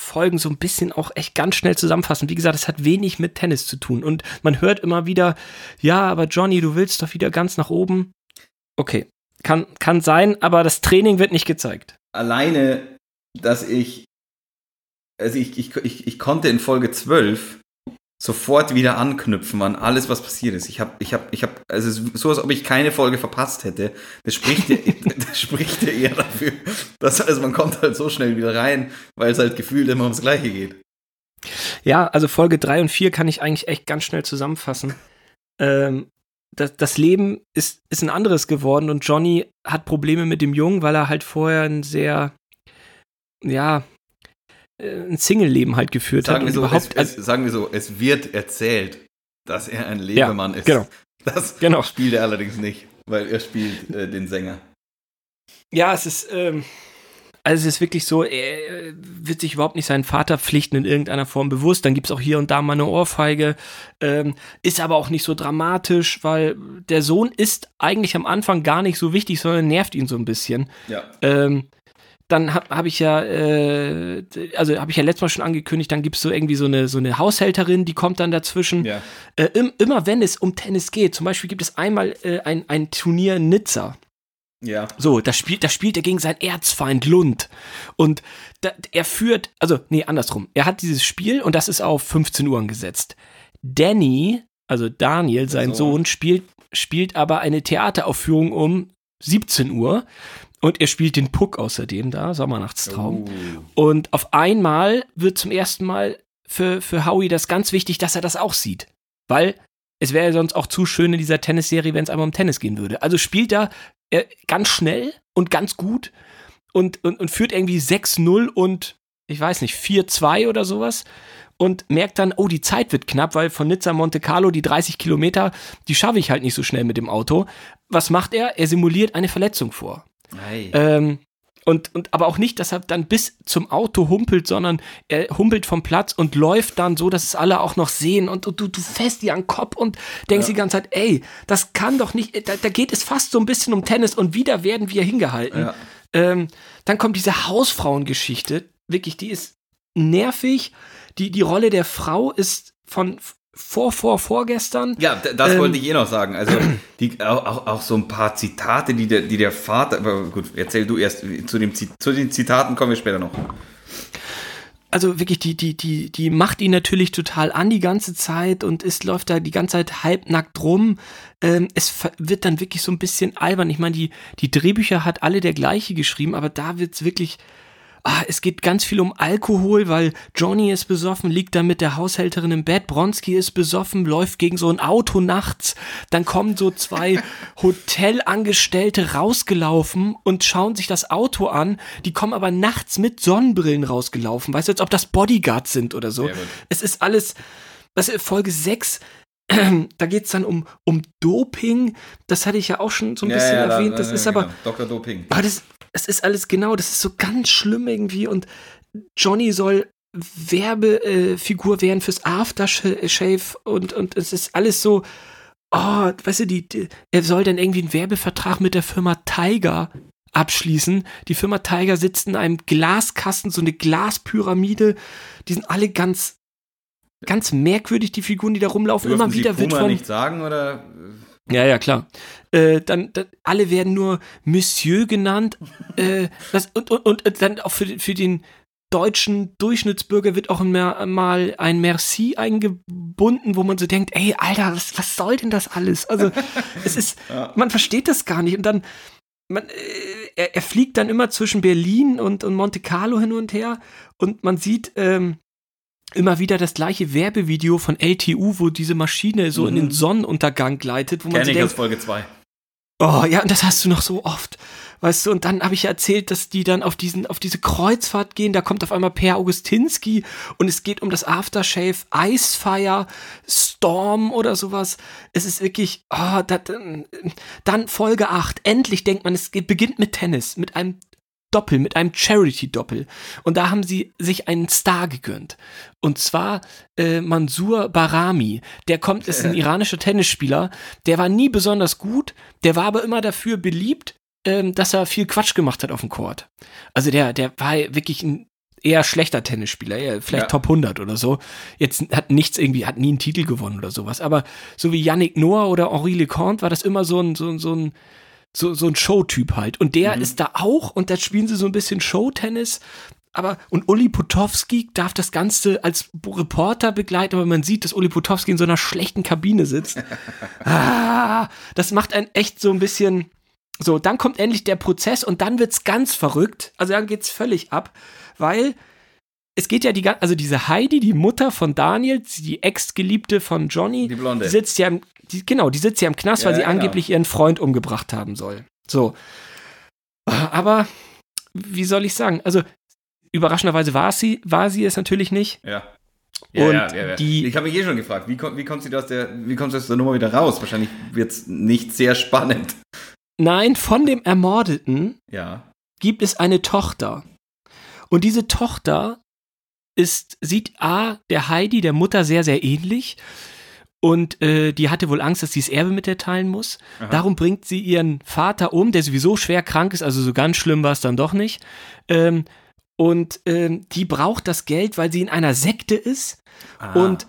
Folgen so ein bisschen auch echt ganz schnell zusammenfassen. Wie gesagt, es hat wenig mit Tennis zu tun. Und man hört immer wieder, ja, aber Johnny, du willst doch wieder ganz nach oben. Okay, kann, kann sein, aber das Training wird nicht gezeigt. Alleine, dass ich, also ich, ich, ich, ich konnte in Folge 12 sofort wieder anknüpfen an alles, was passiert ist. Ich habe, ich habe, ich habe, also so, als ob ich keine Folge verpasst hätte. Das spricht ja, das spricht ja eher dafür, dass also man kommt halt so schnell wieder rein, weil es halt gefühlt immer ums Gleiche geht. Ja, also Folge 3 und 4 kann ich eigentlich echt ganz schnell zusammenfassen. Ähm, das, das Leben ist, ist ein anderes geworden und Johnny hat Probleme mit dem Jungen, weil er halt vorher ein sehr, ja, ein Single-Leben halt geführt sagen hat. Wir so, überhaupt, es, es, sagen wir so, es wird erzählt, dass er ein Lebemann ja, ist. Genau. Das genau. spielt er allerdings nicht, weil er spielt äh, den Sänger. Ja, es ist, ähm, also es ist wirklich so, er wird sich überhaupt nicht seinen Vaterpflichten in irgendeiner Form bewusst. Dann gibt es auch hier und da mal eine Ohrfeige. Ähm, ist aber auch nicht so dramatisch, weil der Sohn ist eigentlich am Anfang gar nicht so wichtig, sondern nervt ihn so ein bisschen. Ja. Ähm, dann habe hab ich ja, äh, also habe ich ja letztes Mal schon angekündigt, dann gibt es so irgendwie so eine, so eine Haushälterin, die kommt dann dazwischen. Ja. Äh, im, immer wenn es um Tennis geht, zum Beispiel gibt es einmal äh, ein, ein Turnier in Nizza. Ja. So, da spielt, da spielt er gegen seinen Erzfeind Lund. Und da, er führt, also, nee, andersrum. Er hat dieses Spiel und das ist auf 15 Uhr angesetzt. Danny, also Daniel, sein Sohn, Sohn spielt, spielt aber eine Theateraufführung um 17 Uhr. Und er spielt den Puck außerdem da, Sommernachtstraum. Oh. Und auf einmal wird zum ersten Mal für, für Howie das ganz wichtig, dass er das auch sieht. Weil es wäre ja sonst auch zu schön in dieser Tennisserie, wenn es einmal um Tennis gehen würde. Also spielt er äh, ganz schnell und ganz gut und, und, und führt irgendwie 6-0 und ich weiß nicht, 4-2 oder sowas und merkt dann, oh, die Zeit wird knapp, weil von Nizza Monte Carlo die 30 Kilometer, die schaffe ich halt nicht so schnell mit dem Auto. Was macht er? Er simuliert eine Verletzung vor. Ähm, und, und aber auch nicht, dass er dann bis zum Auto humpelt, sondern er humpelt vom Platz und läuft dann so, dass es alle auch noch sehen und, und du, du fährst dir an den Kopf und denkst ja. die ganze Zeit, ey, das kann doch nicht, da, da, geht es fast so ein bisschen um Tennis und wieder werden wir hingehalten. Ja. Ähm, dann kommt diese Hausfrauengeschichte, wirklich, die ist nervig. Die, die Rolle der Frau ist von vor, vor, vorgestern. Ja, das ähm, wollte ich eh noch sagen. Also die, auch, auch, so ein paar Zitate, die der, die der Vater, aber gut, erzähl du erst, zu, dem, zu den Zitaten kommen wir später noch also wirklich, die, die, die, die macht ihn natürlich total an die ganze Zeit und es läuft da die ganze Zeit halbnackt rum. Ähm, es wird dann wirklich so ein bisschen albern. Ich meine, die, die Drehbücher hat alle der gleiche geschrieben, aber da wird's wirklich ah, es geht ganz viel um Alkohol, weil Johnny ist besoffen, liegt da mit der Haushälterin im Bett, Bronski ist besoffen, läuft gegen so ein Auto nachts, dann kommen so zwei Hotelangestellte rausgelaufen und schauen sich das Auto an, die kommen aber nachts mit Sonnenbrillen rausgelaufen, weißt du, als ob das Bodyguards sind oder so. es ist alles, was ist Folge 6 da geht es dann um, um Doping. Das hatte ich ja auch schon so ein bisschen ja, ja, erwähnt. Das ja, ist aber. Genau. Dr. Doping. Aber das, es ist alles genau, das ist so ganz schlimm irgendwie und Johnny soll Werbefigur äh, werden fürs Aftershave und, und es ist alles so, oh, weißt du, die, die, er soll dann irgendwie einen Werbevertrag mit der Firma Tiger abschließen. Die Firma Tiger sitzt in einem Glaskasten, so eine Glaspyramide. Die sind alle ganz, ganz merkwürdig, die Figuren, die da rumlaufen. Dürfen Immer wieder Sie wird von. nicht sagen oder? Ja, ja, klar. Äh, dann, dann, alle werden nur Monsieur genannt. äh, das, und, und, und dann auch für, für den deutschen Durchschnittsbürger wird auch mehr, mal ein Merci eingebunden, wo man so denkt, ey, Alter, was, was soll denn das alles? Also, es ist, ja. man versteht das gar nicht. Und dann, man, äh, er, er, fliegt dann immer zwischen Berlin und, und Monte Carlo hin und her und man sieht, ähm, immer wieder das gleiche Werbevideo von LTU, wo diese Maschine so mhm. in den mhm. Sonnenuntergang gleitet, wo man sich denkt, Folge 2. Oh, ja, und das hast du noch so oft. Weißt du, und dann habe ich erzählt, dass die dann auf diesen, auf diese Kreuzfahrt gehen. Da kommt auf einmal Per Augustinski und es geht um das Aftershave Icefire Storm oder sowas. Es ist wirklich, oh, dat, dann Folge 8. Endlich denkt man, es beginnt mit Tennis, mit einem Doppel, mit einem Charity-Doppel. Und da haben sie sich einen Star gegönnt. Und zwar äh, Mansur Barami. Der kommt, ist ein iranischer Tennisspieler. Der war nie besonders gut, der war aber immer dafür beliebt, ähm, dass er viel Quatsch gemacht hat auf dem Court. Also der, der war wirklich ein eher schlechter Tennisspieler, eher vielleicht ja. Top 100 oder so. Jetzt hat nichts irgendwie, hat nie einen Titel gewonnen oder sowas. Aber so wie Yannick Noah oder Henri Leconte war das immer so ein, so, so ein so, so ein Showtyp halt. Und der mhm. ist da auch und da spielen sie so ein bisschen Showtennis. Aber, und Uli Potowski darf das Ganze als Reporter begleiten, aber man sieht, dass Uli Potowski in so einer schlechten Kabine sitzt. ah, das macht einen echt so ein bisschen, so, dann kommt endlich der Prozess und dann wird's ganz verrückt. Also dann geht's völlig ab, weil es geht ja die ganze, also diese Heidi, die Mutter von Daniel, die Ex-Geliebte von Johnny, die Blonde. Die sitzt ja im, die, genau, die sitzt ja im Knast, ja, weil sie ja, angeblich ihren Freund umgebracht haben soll. So. Aber, wie soll ich sagen? Also, überraschenderweise war sie, war sie es natürlich nicht. Ja. Ja, und ja, ja, Die, ich habe mich eh schon gefragt, wie, wie kommt sie aus der, wie kommt sie aus der Nummer wieder raus? Wahrscheinlich wird es nicht sehr spannend. Nein, von dem Ermordeten ja. gibt es eine Tochter. Und diese Tochter ist, sieht A, der Heidi, der Mutter, sehr, sehr ähnlich. Und äh, die hatte wohl Angst, dass sie das Erbe mit der teilen muss. Aha. Darum bringt sie ihren Vater um, der sowieso schwer krank ist, also so ganz schlimm war es dann doch nicht. Ähm, und ähm, die braucht das Geld, weil sie in einer Sekte ist. Ah. Und,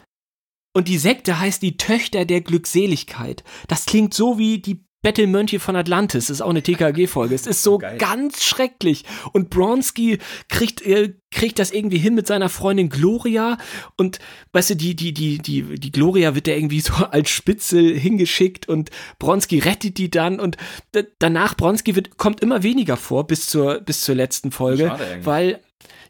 und die Sekte heißt die Töchter der Glückseligkeit. Das klingt so wie die Bettelmönche von Atlantis, ist auch eine TKG-Folge. Es ist so Geil. ganz schrecklich. Und Bronski kriegt, äh, kriegt das irgendwie hin mit seiner Freundin Gloria. Und weißt du, die, die, die, die, die Gloria wird da irgendwie so als Spitzel hingeschickt und Bronski rettet die dann. Und danach, Bronski wird, kommt immer weniger vor bis zur, bis zur letzten Folge. Weil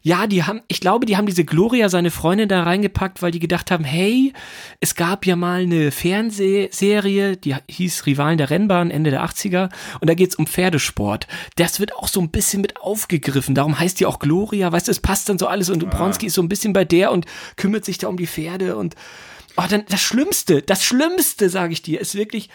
ja, die haben, ich glaube, die haben diese Gloria, seine Freundin, da reingepackt, weil die gedacht haben, hey, es gab ja mal eine Fernsehserie, die hieß Rivalen der Rennbahn, Ende der 80er, und da geht's um Pferdesport. Das wird auch so ein bisschen mit aufgegriffen, darum heißt die auch Gloria, weißt du, es passt dann so alles und ah. Bronski ist so ein bisschen bei der und kümmert sich da um die Pferde und, oh, dann, das Schlimmste, das Schlimmste, sage ich dir, ist wirklich,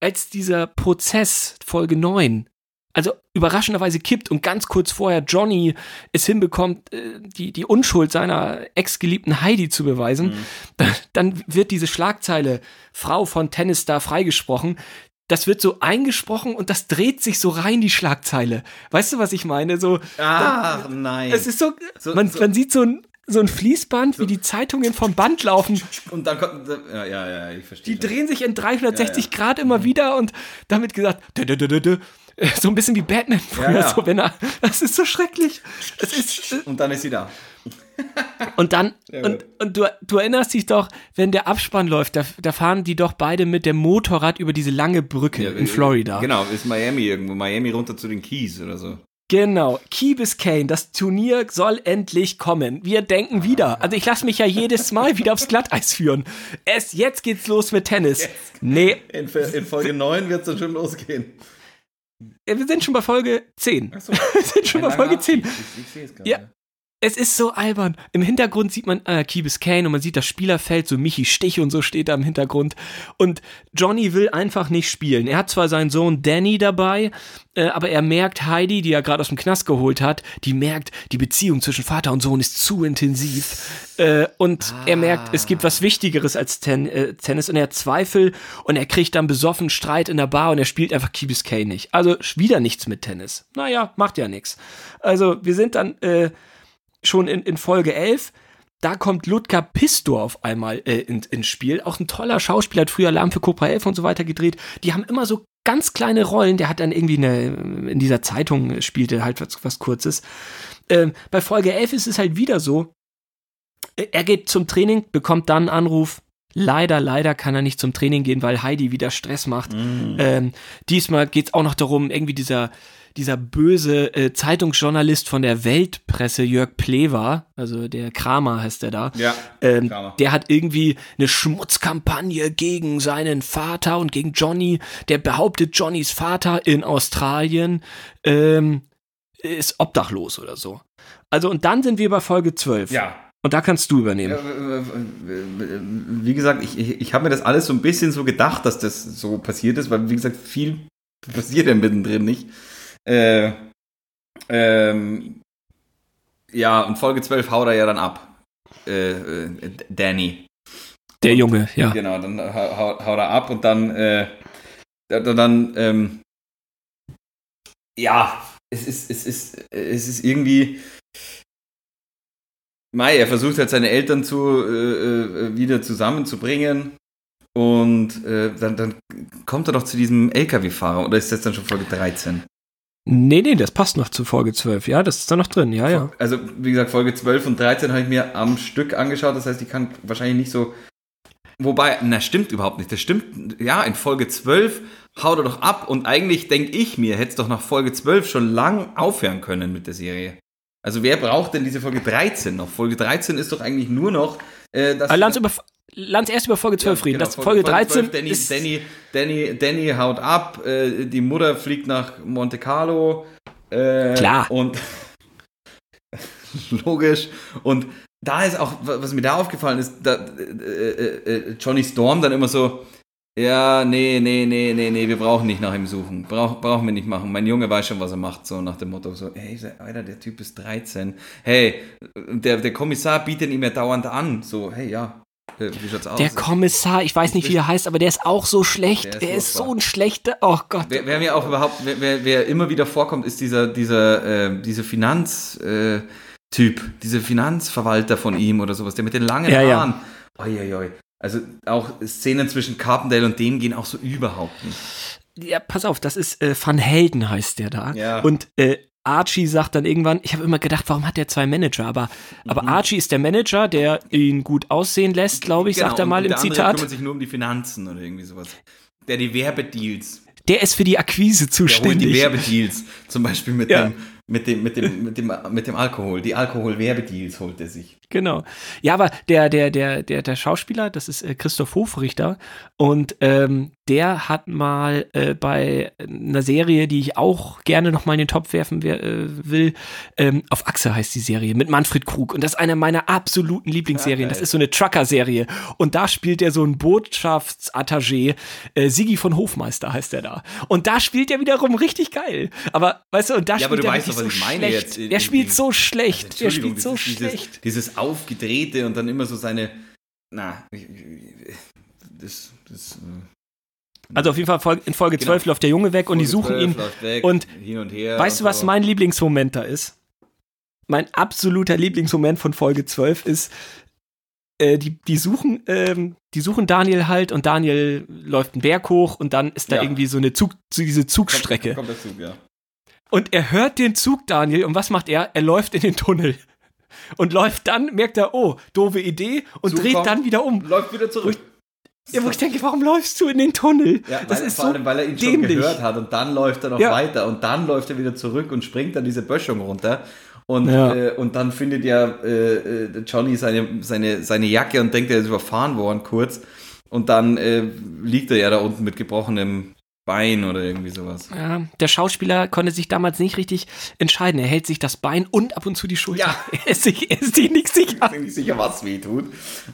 als dieser Prozess, Folge 9, also überraschenderweise kippt und ganz kurz vorher Johnny es hinbekommt, äh, die, die Unschuld seiner ex-geliebten Heidi zu beweisen, mhm. dann wird diese Schlagzeile Frau von Tennisstar freigesprochen. Das wird so eingesprochen und das dreht sich so rein, die Schlagzeile. Weißt du, was ich meine? So, Ach, nein. Es ist so, so man, so. man sieht so ein, so ein Fließband, wie die Zeitungen vom Band laufen. Und dann kommt, ja, ja, ja, ich verstehe. Die drehen sich in 360 ja, ja. Grad immer wieder und damit gesagt, dö, dö, dö, so ein bisschen wie Batman früher, ja, ja. so wenn er, das ist so schrecklich. Ist, äh, und dann ist sie da. Und dann, und, und du, du erinnerst dich doch, wenn der Abspann läuft, da, da fahren die doch beide mit dem Motorrad über diese lange Brücke in Florida. Genau, ist Miami irgendwo, Miami runter zu den Keys oder so. Genau, Key Biscayne, das Turnier soll endlich kommen. Wir denken wieder. Also ich lasse mich ja jedes Mal wieder aufs Glatteis führen. Es, jetzt geht's los mit Tennis. Jetzt. Nee. In, in Folge 9 wird es dann schon losgehen. Wir sind schon bei Folge 10. Ach so. Wir sind schon bei Folge 10. Ich, ich sehe es gerade. Ja, es ist so albern. Im Hintergrund sieht man äh, Key Biscayne und man sieht das Spielerfeld, so Michi Stich und so steht da im Hintergrund. Und Johnny will einfach nicht spielen. Er hat zwar seinen Sohn Danny dabei, äh, aber er merkt Heidi, die er gerade aus dem Knast geholt hat, die merkt, die Beziehung zwischen Vater und Sohn ist zu intensiv. Äh, und ah. er merkt, es gibt was Wichtigeres als Ten äh, Tennis und er hat Zweifel und er kriegt dann besoffen Streit in der Bar und er spielt einfach Key Biscayne nicht. Also wieder nichts mit Tennis. Naja, macht ja nichts. Also wir sind dann äh, schon in, in Folge 11 da kommt Ludger Pistor auf einmal äh, in, ins Spiel. Auch ein toller Schauspieler, hat früher Alarm für Cobra 11 und so weiter gedreht. Die haben immer so ganz kleine Rollen. Der hat dann irgendwie eine, in dieser Zeitung spielte halt was, was Kurzes. Ähm, bei Folge 11 ist es halt wieder so. Er geht zum Training, bekommt dann einen Anruf. Leider, leider kann er nicht zum Training gehen, weil Heidi wieder Stress macht. Mm. Ähm, diesmal geht es auch noch darum, irgendwie dieser dieser böse äh, Zeitungsjournalist von der Weltpresse, Jörg Plewa, also der Kramer heißt der da, ja, ähm, der hat irgendwie eine Schmutzkampagne gegen seinen Vater und gegen Johnny. Der behauptet, Johnnys Vater in Australien ähm, ist obdachlos oder so. Also, und dann sind wir bei Folge 12. Ja. Und da kannst du übernehmen. Wie gesagt, ich, ich, ich habe mir das alles so ein bisschen so gedacht, dass das so passiert ist, weil, wie gesagt, viel passiert ja mittendrin nicht. Äh, ähm, ja, und Folge 12 haut er ja dann ab. Äh, äh, Danny. Der und, Junge, ja. Genau, dann haut, haut er ab und dann, äh, dann, dann ähm, ja, es ist, es ist, es ist irgendwie. Mai, er versucht halt seine Eltern zu, äh, äh wieder zusammenzubringen. Und äh, dann, dann kommt er doch zu diesem LKW-Fahrer, oder ist das dann schon Folge 13? Nee, nee, das passt noch zu Folge 12. Ja, das ist da noch drin, ja, ja. Also, wie gesagt, Folge 12 und 13 habe ich mir am Stück angeschaut. Das heißt, ich kann wahrscheinlich nicht so. Wobei, na, stimmt überhaupt nicht. Das stimmt, ja, in Folge 12 haut er doch ab und eigentlich denke ich mir, hätte es doch nach Folge 12 schon lang aufhören können mit der Serie. Also, wer braucht denn diese Folge 13 noch? Folge 13 ist doch eigentlich nur noch. Äh, das Lanz, über, Lanz erst über Folge 12 ja, reden. Genau, Folge, Folge 13 12, Danny, ist Danny, Danny, Danny haut ab, äh, die Mutter fliegt nach Monte Carlo. Äh, Klar. Und logisch. Und da ist auch, was mir da aufgefallen ist, da, äh, äh, äh, Johnny Storm dann immer so, ja, nee, nee, nee, nee, nee, wir brauchen nicht nach ihm suchen. Brauch, brauchen wir nicht machen. Mein Junge weiß schon, was er macht, so nach dem Motto, so, hey, Alter, der Typ ist 13. Hey, der, der Kommissar bietet ihm ja dauernd an, so, hey, ja, äh, wie schaut's aus? Der Kommissar, ich weiß nicht, wie er heißt, aber der ist auch so schlecht. Der ist, der ist so ein schlechter. Oh Gott. Wer, wer, mir auch überhaupt, wer, wer, immer wieder vorkommt, ist dieser, dieser, äh, diese Finanz. Äh, Typ, dieser Finanzverwalter von ihm oder sowas, der mit den langen ja, Haaren. Ja. Oi, oi, oi. Also auch Szenen zwischen Carpendale und dem gehen auch so überhaupt nicht. Ja, pass auf, das ist äh, Van Helden heißt der da. Ja. Und äh, Archie sagt dann irgendwann, ich habe immer gedacht, warum hat der zwei Manager? Aber, mhm. aber Archie ist der Manager, der ihn gut aussehen lässt, glaube ich, genau, sagt er mal im Zitat. Der kümmert sich nur um die Finanzen oder irgendwie sowas. Der die Werbedeals. Der ist für die Akquise zuständig. Der holt die Werbedeals, zum Beispiel mit ja. dem mit dem, mit dem, mit dem, mit dem Alkohol. Die Alkoholwerbedeals holt er sich. Genau. Ja, aber der, der, der, der, der Schauspieler, das ist äh, Christoph Hofrichter und ähm, der hat mal äh, bei einer Serie, die ich auch gerne noch mal in den Topf werfen äh, will, ähm, auf Achse heißt die Serie, mit Manfred Krug. Und das ist eine meiner absoluten Lieblingsserien. Das ist so eine Trucker-Serie. Und da spielt er so ein Botschaftsattagé. Äh, Sigi von Hofmeister heißt er da. Und da spielt er wiederum richtig geil. Aber, weißt du, und da ja, spielt er weißt so ich meine schlecht. jetzt. Der spielt so schlecht. Der spielt so dieses, schlecht. Dieses Aufgedrehte und dann immer so seine. Na, das. das äh, also auf jeden Fall in Folge genau. 12 läuft der Junge weg Folge und die suchen ihn. Weg, und, hin und her weißt du, was mein Lieblingsmoment da ist? mein absoluter Lieblingsmoment von Folge 12 ist, äh, die, die suchen, ähm, die suchen Daniel halt und Daniel läuft einen Berg hoch und dann ist da Ja. irgendwie so eine Zug, so diese Zugstrecke. Kommt, kommt der Zug, ja. Und er hört den Zug, Daniel, und was macht er? Er läuft in den Tunnel. Und läuft dann, merkt er, oh, doofe Idee, und Zug dreht dann wieder um. Läuft wieder zurück. Ja, wo ich denke, warum läufst du in den Tunnel? Ja, das weil, ist vor so allem, weil er ihn schon dämlich. gehört hat und dann läuft er noch Ja. weiter und dann läuft er wieder zurück und springt dann diese Böschung runter und, Ja. äh, und dann findet ja äh, äh, Johnny seine, seine, seine Jacke und denkt, er ist überfahren worden kurz und dann äh, liegt er ja da unten mit gebrochenem Bein oder irgendwie sowas. Ja, der Schauspieler konnte sich damals nicht richtig entscheiden. Er hält sich das Bein und ab und zu die Schulter. Ja. Er ist sich, er ist sich nicht sicher. Ich bin nicht sicher, was weh tut.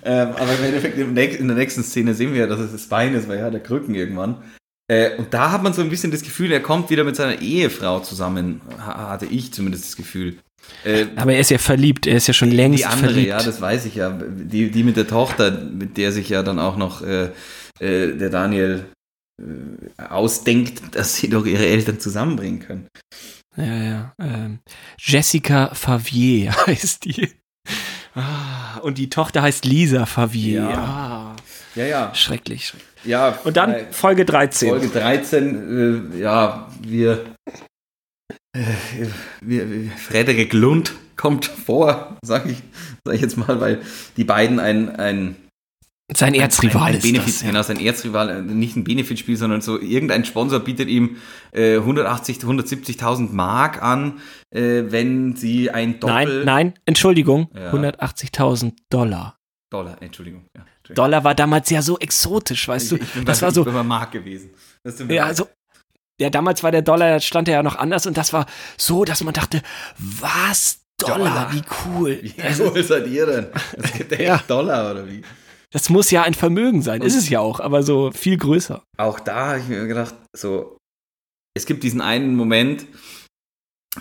Ähm, aber im Endeffekt in der nächsten Szene sehen wir ja, dass es das Bein ist, weil er hat der Krücken irgendwann. Äh, und da hat man so ein bisschen das Gefühl, er kommt wieder mit seiner Ehefrau zusammen, ha- hatte ich zumindest das Gefühl. Äh, Aber er ist ja verliebt. Er ist ja schon längst die andere, verliebt. ja, das weiß ich ja. Die, die mit der Tochter, mit der sich ja dann auch noch äh, äh, der Daniel ausdenkt, dass sie doch ihre Eltern zusammenbringen können. Ja, ja. Ähm, Jessica Favier heißt die. Ah, und die Tochter heißt Lisa Favier. Ja. Ah, Ja, ja. schrecklich. schrecklich. ja Und dann äh, Folge 13. Folge 13, äh, ja, wir, äh, wir, wir Frederik Lund kommt vor, sag ich, sag ich jetzt mal, weil die beiden ein, ein, Sein ein, Erzrival ein ist Benefit, das. Genau, sein Erzrival, äh, nicht ein Benefitspiel, sondern so irgendein Sponsor bietet ihm äh, 180, 170.000 Mark an, äh, wenn sie ein Doppel... Nein, nein, Entschuldigung. Ja. 180.000 Dollar. Dollar, Entschuldigung. Ja, Entschuldigung. Dollar war damals ja so exotisch, weißt du? Ich, ich bin das bei, war so, ich bin bei Mark gewesen. Ja, also, ja, damals war der Dollar, da stand er ja noch anders und das war so, dass man dachte, was? Dollar, Dollar. wie cool. Wie Also, cool seid ihr denn? Es gibt Ja. Dollar oder wie? Das muss ja ein Vermögen sein. Ist es ja auch, aber so viel größer. Auch da habe ich mir gedacht, so, es gibt diesen einen Moment,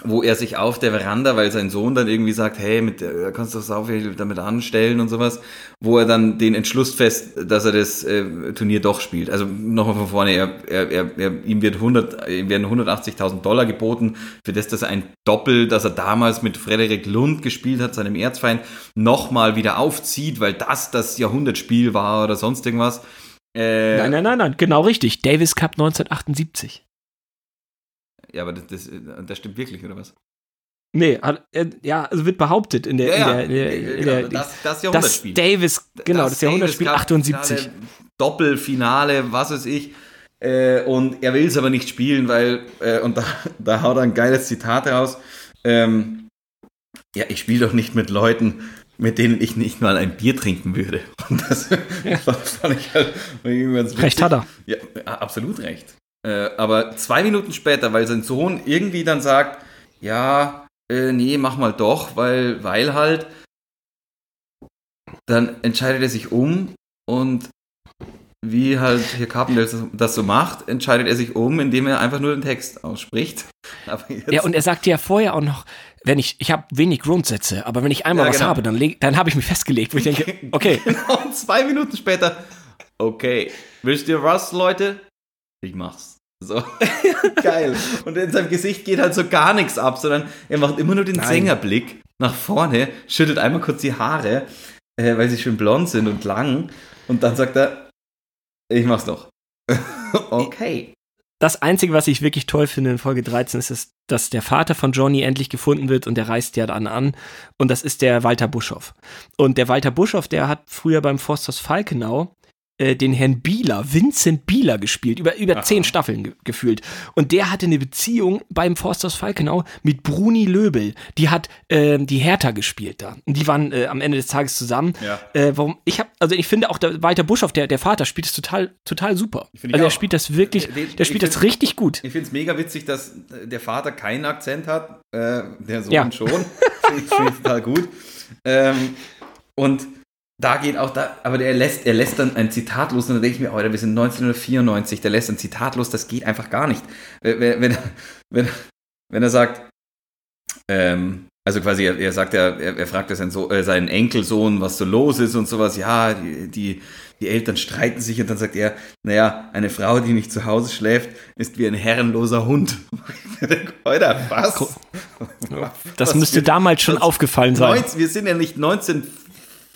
wo er sich auf der Veranda, weil sein Sohn dann irgendwie sagt, hey, mit, der- da kannst du sau viel damit anstellen und sowas, wo er dann den Entschluss fest, dass er das äh, Turnier doch spielt. Also nochmal von vorne, er, er, er, er, ihm, wird 100, ihm werden 180.000 Dollar geboten, für das, dass er ein Doppel, das er damals mit Frederik Lund gespielt hat, seinem Erzfeind, nochmal wieder aufzieht, weil das das Jahrhundertspiel war oder sonst irgendwas. Äh, Nein, nein, nein, nein, genau richtig. Davis Cup 1978. Ja, aber das, das, das stimmt wirklich, oder was? Nee, hat, äh, ja, also wird behauptet in der, in der, in der, in genau, der das, das das Jahrhundertspiel. Davis, genau, das, Jahrhundertspiel Davis Cup 78. Finale, Doppelfinale, was weiß ich. Äh, und er will es aber nicht spielen, weil, äh, und da, da haut er ein geiles Zitat raus. Ähm, ja, ich spiele doch nicht mit Leuten, mit denen ich nicht mal ein Bier trinken würde. Und das, das fand ich halt. Recht hat er. Ja, absolut recht. Äh, aber zwei Minuten später, weil sein Sohn irgendwie dann sagt, ja, äh, nee, mach mal doch, weil, weil halt, dann entscheidet er sich um und wie halt hier Carpenter das- so macht, entscheidet er sich um, indem er einfach nur den Text ausspricht. Ja, und er sagte ja vorher auch noch, wenn ich, ich habe wenig Grundsätze, aber wenn ich einmal Ja, was genau. habe, dann, leg- dann habe ich mich festgelegt, wo ich denke, okay, genau zwei Minuten später, okay, wisst ihr was, Leute? Ich mach's. So, geil. Und in seinem Gesicht geht halt so gar nichts ab, sondern er macht immer nur den Nein. Sängerblick nach vorne, schüttelt einmal kurz die Haare, äh, weil sie schön blond sind und lang. Und dann sagt er, ich mach's doch. okay. das Einzige, was ich wirklich toll finde in Folge 13, ist, dass, dass der Vater von Johnny endlich gefunden wird und der reist ja dann an. Und das ist der Walter Buschoff. Und der Walter Buschoff, der hat früher beim Forsters Falkenau äh, den Herrn Bieler, Vincent Bieler gespielt, über, über Aha. zehn Staffeln ge gefühlt. Und der hatte eine Beziehung beim Forsters Falkenau mit Bruni Löbel. Die hat äh, die Hertha gespielt da. Und die waren äh, am Ende des Tages zusammen. Ja. Äh, warum? Ich habe, also ich finde auch der Walter Buschoff, der, der Vater, spielt es total, total super. Also er spielt das wirklich, Den- den- der spielt das richtig gut. Ich finde es mega witzig, dass äh, der Vater keinen Akzent hat, äh, der Sohn Ja. schon. Finde ich, find total gut. Ähm, und da geht auch da, aber der lässt, er lässt dann ein Zitat los und dann denke ich mir, oh, wir sind 1994, der lässt ein Zitat los, das geht einfach gar nicht. Wenn, wenn, wenn, wenn er sagt, ähm, Also quasi, er, er sagt ja, er, er fragt ja seinen, so äh, seinen Enkelsohn, was so los ist und sowas. Ja, die, die, die Eltern streiten sich und dann sagt er, naja, eine Frau, die nicht zu Hause schläft, ist wie ein herrenloser Hund. Alter, was? Das was müsste damals schon aufgefallen sein. 19, wir sind ja nicht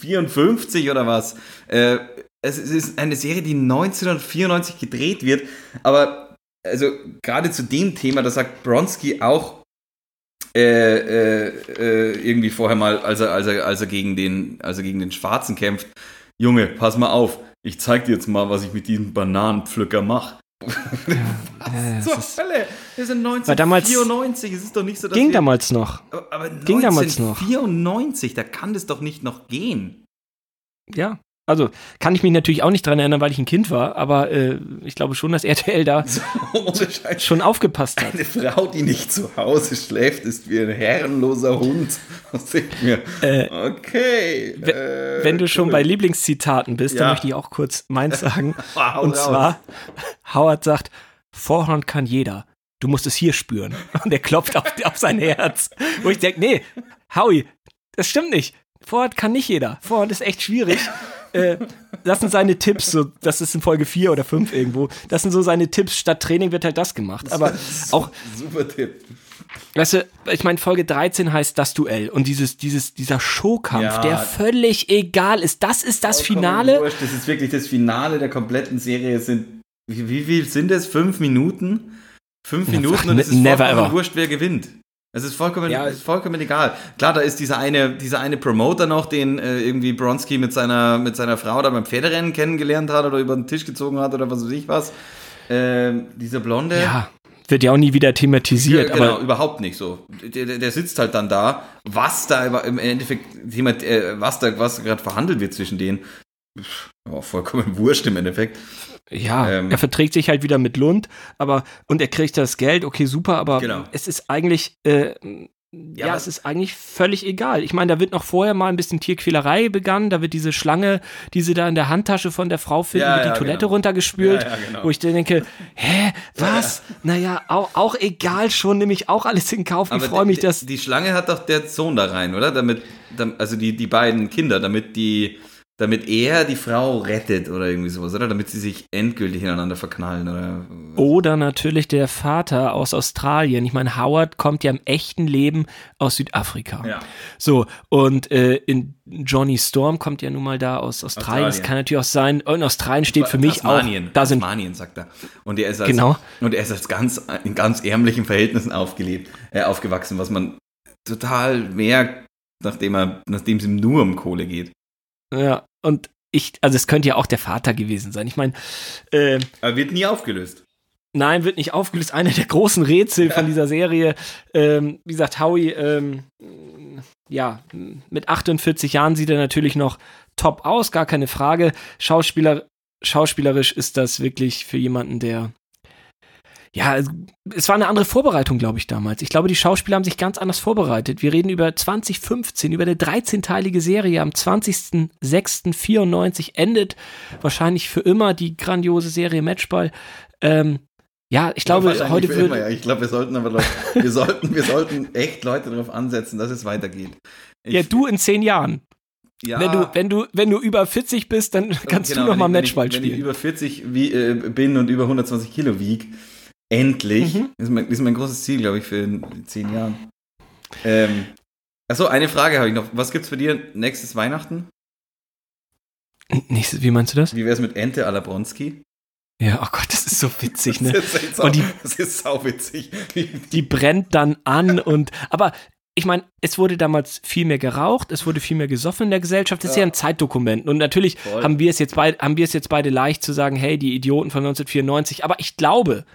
1954 oder was. Äh, es ist eine Serie, die 1994 gedreht wird, aber also gerade zu dem Thema, da sagt Bronski auch äh, äh, irgendwie vorher mal, als er, als er, als er gegen den, als er gegen den Schwarzen kämpft, Junge, pass mal auf, ich zeig dir jetzt mal, was ich mit diesem Bananenpflücker mache. Ja, zur Hölle? Wir sind War damals- 1994, es ist doch nicht so, dass Ging wir, damals noch. aber, aber ging damals noch. 1994, da kann das doch nicht noch gehen. Ja. Also kann ich mich natürlich auch nicht dran erinnern, weil ich ein Kind war, aber äh, ich glaube schon, dass RTL da So, schon aufgepasst hat. Eine Frau, die nicht zu Hause schläft, ist wie ein herrenloser Hund. Das ich mir. Äh, okay. äh, Wenn du schon cool. bei Lieblingszitaten bist, Ja. dann möchte ich auch kurz meins sagen. Hau Und raus. zwar, Howard sagt, Vorhand kann jeder. Du musst es hier spüren. Und er klopft auf, auf sein Herz. Wo ich denke, nee, Howie, das stimmt nicht. Vorhand kann nicht jeder. Vorhand ist echt schwierig. Äh, das sind seine Tipps, so, das ist in Folge 4 oder 5 irgendwo. Das sind so seine Tipps. Statt Training wird halt das gemacht. Aber auch, Super Tipp. weißt du, ich meine, Folge 13 heißt das Duell. Und dieses, dieses, dieser Showkampf, Ja. der völlig egal ist. Das ist das Vollkommen Finale. Wurscht. Das ist wirklich das Finale der kompletten Serie. Es sind, wie, wie viel sind es? Fünf Minuten? Fünf Minuten ach, und es ist never ever. wurscht, wer gewinnt. Es ist vollkommen, Ja. ist vollkommen egal. Klar, da ist dieser eine, dieser eine Promoter noch, den äh, irgendwie Bronski mit seiner, mit seiner Frau da beim Pferderennen kennengelernt hat oder über den Tisch gezogen hat oder was weiß ich was. Ähm, dieser Blonde. Ja, wird ja auch nie wieder thematisiert. Ja, genau, aber überhaupt nicht so. Der, der, sitzt halt dann da, was da aber im Endeffekt, Thema, äh, was da, was gerade verhandelt wird zwischen denen, ja, vollkommen wurscht im Endeffekt. Ja, Ähm. er verträgt sich halt wieder mit Lund, aber und er kriegt das Geld, okay, super, aber Genau. es ist eigentlich, äh, ja, aber- es ist eigentlich völlig egal. Ich meine, da wird noch vorher mal ein bisschen Tierquälerei begangen, da wird diese Schlange, die sie da in der Handtasche von der Frau finden, Ja, wird die ja, Toilette genau. runtergespült, Ja, ja, genau. wo ich dann denke, hä, was? Naja, auch, auch egal schon, nehme ich auch alles in Kauf. Ich Aber freue mich, dass die Schlange hat doch der Sohn da rein, oder? Damit, dam- also die, die beiden Kinder, damit die, damit er die Frau rettet oder irgendwie sowas, oder? Damit sie sich endgültig ineinander verknallen, oder? Oder natürlich der Vater aus Australien. Ich meine, Howard kommt ja im echten Leben aus Südafrika. Ja. So, und äh, in Johnny Storm kommt ja nun mal da aus Australien. Es Australien. kann natürlich auch sein, und Australien steht für mich auch. Tasmanien, Da sind, Tasmanien, sagt er. Und er ist als, Genau. Und er ist als ganz, in ganz ärmlichen Verhältnissen aufgelebt, äh, aufgewachsen, was man total merkt, nachdem er, nachdem es ihm nur um Kohle geht. Ja, und ich, also es könnte ja auch der Vater gewesen sein. Ich meine, äh, Aber wird nie aufgelöst. Nein, wird nicht aufgelöst. Einer der großen Rätsel von dieser Serie. Ähm, wie gesagt, Howie, ähm, ja, mit 48 Jahren sieht er natürlich noch top aus, gar keine Frage. Schauspieler, schauspielerisch ist das wirklich für jemanden, der. Ja, es- war eine andere Vorbereitung, glaube ich, damals. Ich glaube, die Schauspieler haben sich ganz anders vorbereitet. Wir reden über 2015, über eine 13-teilige Serie. Am 20.06.94 endet wahrscheinlich für immer die grandiose Serie Matchball. Ähm, ja, ich glaube, Wahrscheinlich heute würde. ja. Ich glaube, wir sollten aber Leute, wir sollten, wir sollten echt Leute darauf ansetzen, dass es weitergeht. Ich- Ja, du in zehn Jahren. ja, Wenn, du, wenn, du, wenn du über 40 bist, dann kannst genau, du noch mal wenn ich- Matchball wenn ich, Wenn ich spielen. über 40 wie, äh, bin und über 120 Kilo wieg, endlich, Mhm. ist, mein, ist mein großes Ziel, glaube ich, für in zehn Jahren. Ähm, achso, eine Frage habe ich noch. Was gibt's für dir nächstes Weihnachten? Nächstes, wie meinst du das? Wie wär's mit Ente à la Bronski? Ja, oh Gott, das ist so witzig, ne? Das ist, sau, Und die- das ist sauwitzig. Die brennt dann an und. Aber ich meine, es wurde damals viel mehr geraucht, es wurde viel mehr gesoffen in der Gesellschaft. Das ist ja, Ja. ein Zeitdokument. Und natürlich Voll. haben wir es jetzt beide, haben wir es jetzt beide leicht zu sagen, hey, die Idioten von 1994. Aber ich glaube,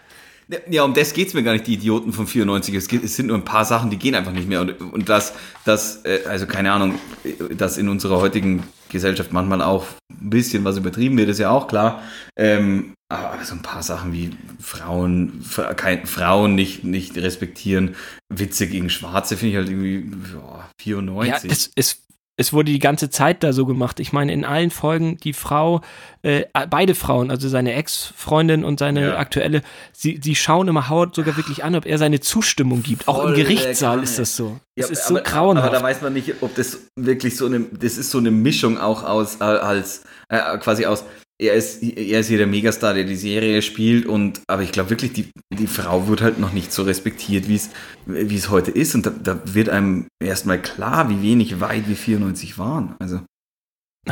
Ja, um das geht's mir gar nicht, die Idioten von 94. Es, geht, es sind nur ein paar Sachen, die gehen einfach nicht mehr. Und, und das, das, äh, also keine Ahnung, äh, dass in unserer heutigen Gesellschaft manchmal auch ein bisschen was übertrieben wird, ist ja auch klar. Ähm, aber, so ein paar Sachen wie Frauen, Fra- kein, Frauen nicht, nicht respektieren, Witze gegen Schwarze finde ich halt irgendwie ja, ja, 94. es, es, es wurde die ganze Zeit da so gemacht. Ich meine, in allen Folgen die Frau, äh, beide Frauen, also seine Ex-Freundin und seine ja. aktuelle, sie, sie schauen immer Howard sogar wirklich an, ob er seine Zustimmung gibt. Voll Auch im Gerichtssaal ist das so. Ja, das ist so aber, grauenhaft. Aber da weiß man nicht, ob das wirklich so eine, das ist so eine Mischung auch aus, äh, als, äh, quasi aus, er ist, er ist hier der Megastar, der die Serie spielt und, aber ich glaube wirklich, die, die Frau wird halt noch nicht so respektiert, wie es, wie es heute ist und da, da wird einem erstmal klar, wie wenig weit wie 94 waren, also.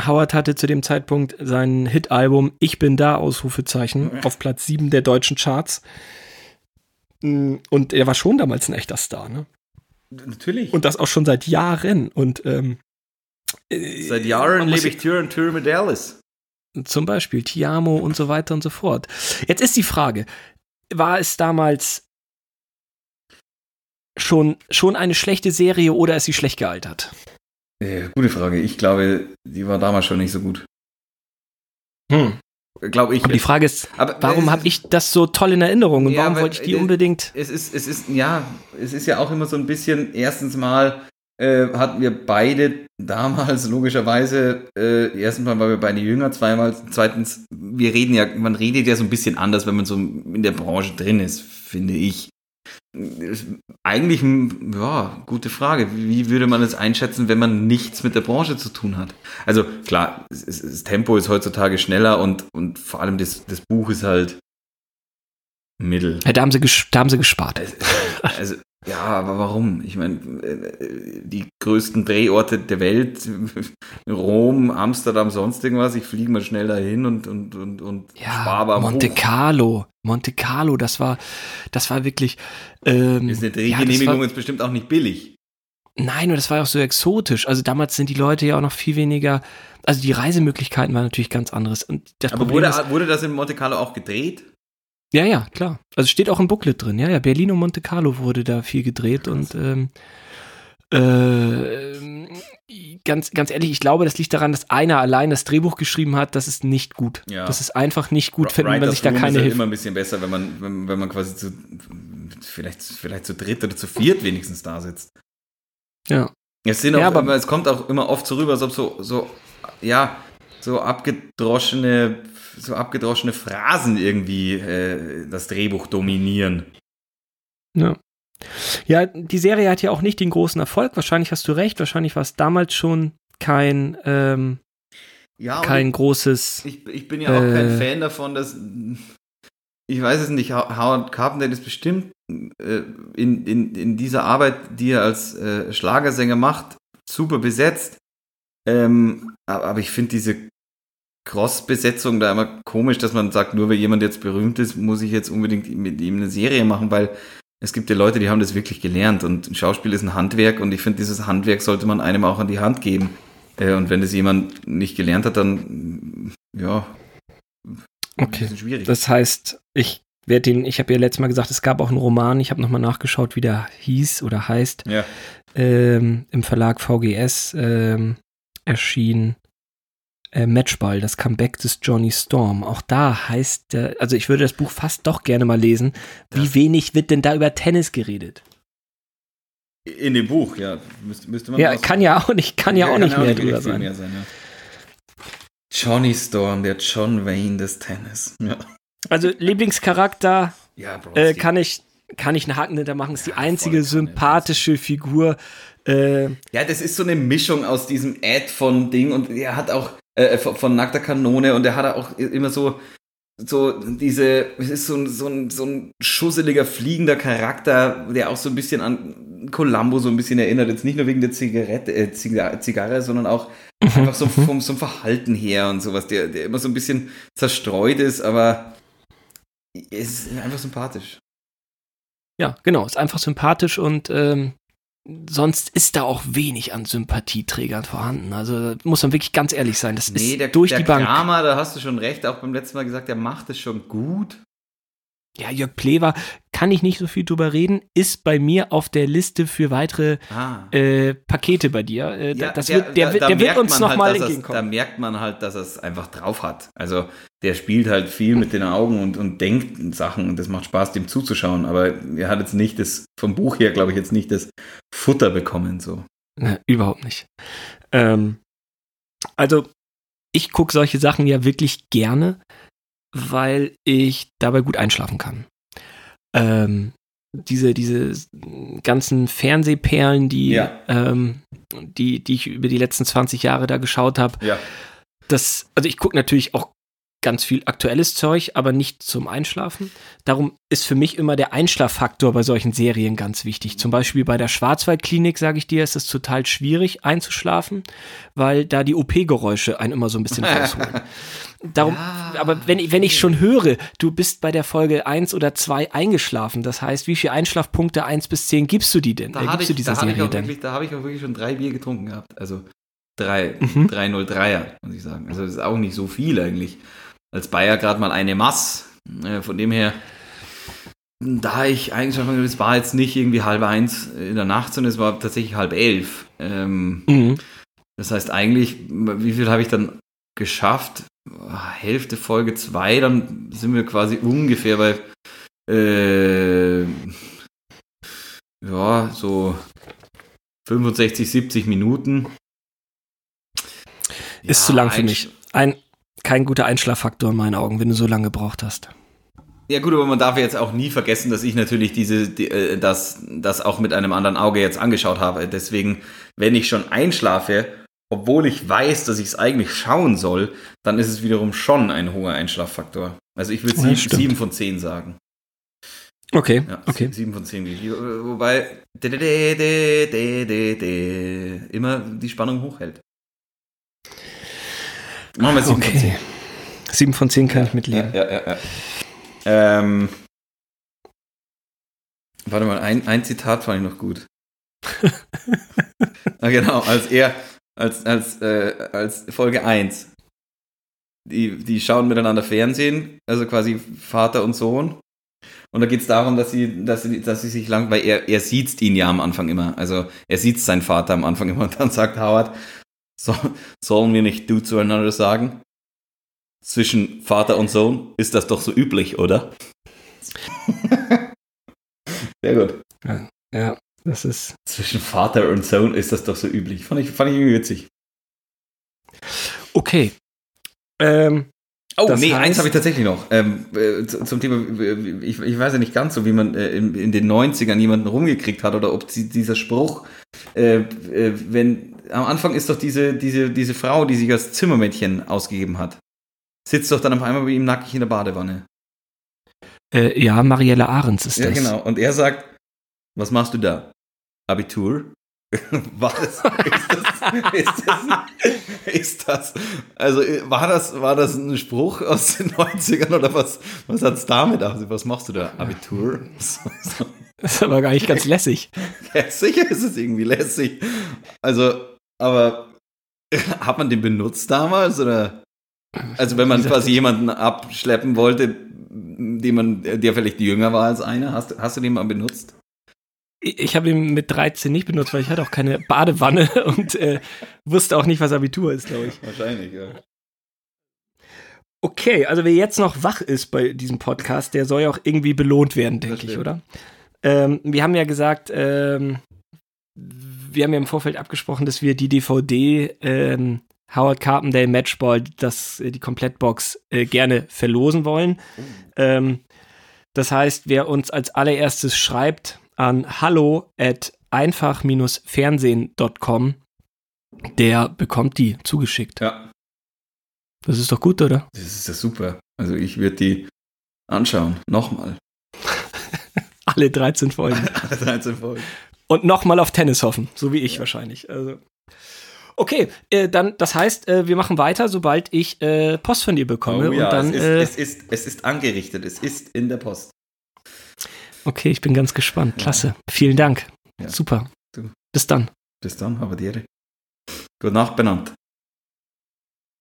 Howard hatte zu dem Zeitpunkt sein Hit-Album Ich bin da, Ausrufezeichen, auf Platz 7 der deutschen Charts. Mm, und er war schon damals ein echter Star, ne? Natürlich. Und das auch schon seit Jahren. Und ähm, seit Jahren lebe ich Tür und Tür mit Alice. Zum Beispiel Tiamo und so weiter und so fort. Jetzt ist die Frage, war es damals schon, schon eine schlechte Serie oder ist sie schlecht gealtert? Äh, gute Frage. Ich glaube, die war damals schon nicht so gut. Hm. Glaube ich. Aber die Frage ist, aber, warum habe ich das so toll in Erinnerung und ja, warum wollte ich die unbedingt? Es ist, es ist, ja, es ist ja auch immer so ein bisschen, erstens mal, äh, hatten wir beide damals logischerweise, äh, erstens mal waren wir beide jünger, zweimal, zweitens, wir reden ja, man redet ja so ein bisschen anders, wenn man so in der Branche drin ist, finde ich. Eigentlich, ja, gute Frage. Wie würde man es einschätzen, wenn man nichts mit der Branche zu tun hat? Also klar, das Tempo ist heutzutage schneller und, und vor allem das, das Buch ist halt Mittel. Ja, da, haben sie da haben sie gespart. Also, ja, aber warum? Ich meine, die größten Drehorte der Welt, Rom, Amsterdam, sonst irgendwas, ich fliege mal schnell dahin und, und, und, und ja, spare am Monte. Carlo, Monte Carlo, das war, das war wirklich. Ähm, ist eine Drehgenehmigung ja, jetzt bestimmt auch nicht billig. Nein, und das war auch so exotisch. Also damals sind die Leute ja auch noch viel weniger. Also die Reisemöglichkeiten waren natürlich ganz anderes. Und das Aber wurde, ist, wurde das in Monte Carlo auch gedreht? Ja, ja, klar. Also steht auch im Booklet drin. Ja, ja. Berlin und Monte Carlo wurde da viel gedreht Krass. und ähm, äh, ganz, ganz ehrlich, ich glaube, das liegt daran, dass einer allein das Drehbuch geschrieben hat. Das ist nicht gut. Ja. Das ist einfach nicht gut, wenn man sich da keine Hilfe. immer ein bisschen besser, wenn man, wenn, wenn man quasi zu, vielleicht, vielleicht zu dritt oder zu viert wenigstens da sitzt. Ja. Es, sind auch, ja, aber es kommt auch immer oft so rüber, als ob so, so, ja, so abgedroschene so abgedroschene Phrasen irgendwie äh, das Drehbuch dominieren. Ja. Ja, die Serie hat ja auch nicht den großen Erfolg. Wahrscheinlich hast du recht. Wahrscheinlich war es damals schon kein, ähm, ja, kein ich, großes. Ich, ich, bin ja auch äh, kein Fan davon, dass. Ich weiß es nicht. Howard Carpenter ist bestimmt äh, in, in, in dieser Arbeit, die er als äh, Schlagersänger macht, super besetzt. Ähm, aber ich finde diese Cross-Besetzung da immer komisch, dass man sagt, nur weil jemand jetzt berühmt ist, muss ich jetzt unbedingt mit ihm eine Serie machen, weil es gibt ja Leute, die haben das wirklich gelernt und ein Schauspiel ist ein Handwerk und ich finde, dieses Handwerk sollte man einem auch an die Hand geben. Äh, und wenn das jemand nicht gelernt hat, dann ja. Okay. schwierig. Das heißt, ich werde den, ich habe ja letztes Mal gesagt, es gab auch einen Roman, ich habe nochmal nachgeschaut, wie der hieß oder heißt. Ja. Ähm, Im Verlag VGS ähm, erschien äh, Matchball, das Comeback des Johnny Storm. Auch da heißt, äh, also ich würde das Buch fast doch gerne mal lesen. Wie das wenig wird denn da über Tennis geredet? In dem Buch, ja, müsste, müsste man. Ja, kann ja auch nicht, kann ja, ja auch nicht mehr drüber sein. Mehr sein ja. Johnny Storm, der John Wayne des Tennis. Ja. Also Lieblingscharakter ja, äh, kann ich kann ich einen Haken hintermachen. Ist die einzige sympathische Figur. Äh, ja, das ist so eine Mischung aus diesem Ad von Ding und er hat auch äh, von, von nackter Kanone und der hat auch immer so so diese, es ist so ein, so ein, so ein schusseliger, fliegender Charakter, der auch so ein bisschen an Columbo so ein bisschen erinnert. Jetzt nicht nur wegen der Zigarette, äh, Zigarre, sondern auch mhm. einfach so mhm. vom, vom Verhalten her und sowas, der, der immer so ein bisschen zerstreut ist, aber es ist einfach sympathisch. Ja, genau, ist einfach sympathisch und ähm, sonst ist da auch wenig an Sympathieträgern vorhanden. Also muss man wirklich ganz ehrlich sein. Das nee, ist der, durch der die Bank. Kramer, da hast du schon recht, auch beim letzten Mal gesagt, der macht es schon gut. Ja, Jörg Plewa, kann ich nicht so viel drüber reden, ist bei mir auf der Liste für weitere ah. äh, Pakete bei dir. Äh, ja, das der, wird, der, da, da der wird uns nochmal halt, entgegenkommen. Da merkt man halt, dass er es einfach drauf hat. Also der spielt halt viel mit den Augen und, und denkt Sachen und das macht Spaß, dem zuzuschauen. Aber er hat jetzt nicht das, vom Buch her, glaube ich, jetzt nicht das Futter bekommen. So. Ne, überhaupt nicht. Ähm, also, ich gucke solche Sachen ja wirklich gerne, weil ich dabei gut einschlafen kann. Ähm, diese, diese ganzen Fernsehperlen, die, Ja. ähm, die, die ich über die letzten 20 Jahre da geschaut habe, Ja. das, also ich gucke natürlich auch ganz viel aktuelles Zeug, aber nicht zum Einschlafen. Darum ist für mich immer der Einschlaffaktor bei solchen Serien ganz wichtig. Zum Beispiel bei der Schwarzwaldklinik, sage ich dir, ist es total schwierig einzuschlafen, weil da die OP-Geräusche einen immer so ein bisschen rausholen. Darum, Ja, aber wenn, ich- wenn ich schon höre, du bist bei der Folge 1 oder 2 eingeschlafen, das heißt, wie viele Einschlafpunkte 1 bis 10 gibst du die denn? Da äh, habe gibst ich, du dieser da Serie auch denn? wirklich, da hab ich auch wirklich schon drei Bier getrunken gehabt. Also drei, Mhm. 303er, muss ich sagen. Also das ist auch nicht so viel eigentlich. Als Bayer gerade mal eine Mass. Äh, von dem her, da ich eigentlich schon, es war jetzt nicht irgendwie halb eins in der Nacht, sondern es war tatsächlich halb elf. Ähm, Mhm. das heißt eigentlich, wie viel habe ich dann geschafft? Hälfte Folge 2, dann sind wir quasi ungefähr bei äh, ja, so 65, 70 Minuten. Ist Ja, zu lang für mich. Ein, kein guter Einschlaffaktor in meinen Augen, wenn du so lange gebraucht hast. Ja gut, aber man darf jetzt auch nie vergessen, dass ich natürlich diese, die, äh, das, das auch mit einem anderen Auge jetzt angeschaut habe. Deswegen, wenn ich schon einschlafe, obwohl ich weiß, dass ich es eigentlich schauen soll, dann ist es wiederum schon ein hoher Einschlaffaktor. Also ich würde Ja, sieben, von zehn sagen. Okay, Ja, okay. sie- sieben von zehn. Wobei immer die Spannung hochhält. Machen wir sieben von zehn. Okay. Sieben von zehn kann ich mitleben. Ja, ja, ja. ja. Ähm, warte mal, ein, ein Zitat fand ich noch gut. ah, genau, als er, als, als, äh, als Folge 1. Die, die schauen miteinander Fernsehen, also quasi Vater und Sohn. Und da geht es darum, dass sie, dass sie, dass sie sich lang, weil er, er sieht ihn ja am Anfang immer. Also er sieht seinen Vater am Anfang immer und dann sagt Howard, so, sollen wir nicht du zueinander sagen? Zwischen Vater und Sohn ist das doch so üblich, oder? Sehr gut. Ja, das ist. Zwischen Vater und Sohn ist das doch so üblich. Fand ich, fand ich irgendwie witzig. Okay. Ähm, Oh, Das nee, heißt- eins habe ich tatsächlich noch. Ähm, äh, zu- zum Thema, ich, ich weiß ja nicht ganz so, wie man äh, in, in den 90ern jemanden rumgekriegt hat oder ob sie, dieser Spruch, äh, äh, wenn, am Anfang ist doch diese, diese, diese Frau, die sich als Zimmermädchen ausgegeben hat, sitzt doch dann auf einmal bei ihm nackig in der Badewanne. äh, ja, Marielle Ahrens ist Ja, das. genau. Und er sagt, was machst du da? Abitur? War das, ist das, ist das, ist das, also äh, war das, war das ein Spruch aus den 90ern oder was, was hat's damit auf? Was machst du da? Abitur? Das ist aber gar nicht ganz lässig. Ja, sicher ist es irgendwie lässig. Also, aber hat man den benutzt damals oder? Also wenn man quasi jemanden abschleppen wollte, den man, der vielleicht jünger war als einer, hast, du- hast du den mal benutzt? Ich, habe ihn mit 13 nicht benutzt, weil ich hatte auch keine Badewanne und äh, wusste auch nicht, was Abitur ist, glaube ich. Wahrscheinlich, ja. Okay, also wer jetzt noch wach ist bei diesem Podcast, der soll ja auch irgendwie belohnt werden, denke ich, oder? Ähm, wir haben ja gesagt, ähm, wir haben ja im Vorfeld abgesprochen, dass wir die DVD ähm, Howard Carpendale Matchball, das, äh, die Komplettbox, äh, gerne verlosen wollen. Ähm, das heißt, wer uns als allererstes schreibt an hallo at einfach-fernsehen.com, der bekommt die zugeschickt. Ja, Das ist doch gut, oder? das ist ja super. Also ich würde die anschauen. Nochmal. Alle 13 Folgen. Alle 13 Folgen. Und nochmal auf Tennis hoffen, so wie ich wahrscheinlich. Also. Okay, äh, dann, das heißt, äh, wir machen weiter, sobald ich äh, Post von dir bekomme. Oh ja, und dann, es, ist, äh, es, ist, es ist angerichtet. Es ist in der Post. okay, ich bin ganz gespannt. Klasse. Vielen Dank. Ja. Super. Bis dann. Bis dann, aber dir. Gute Nacht benannt.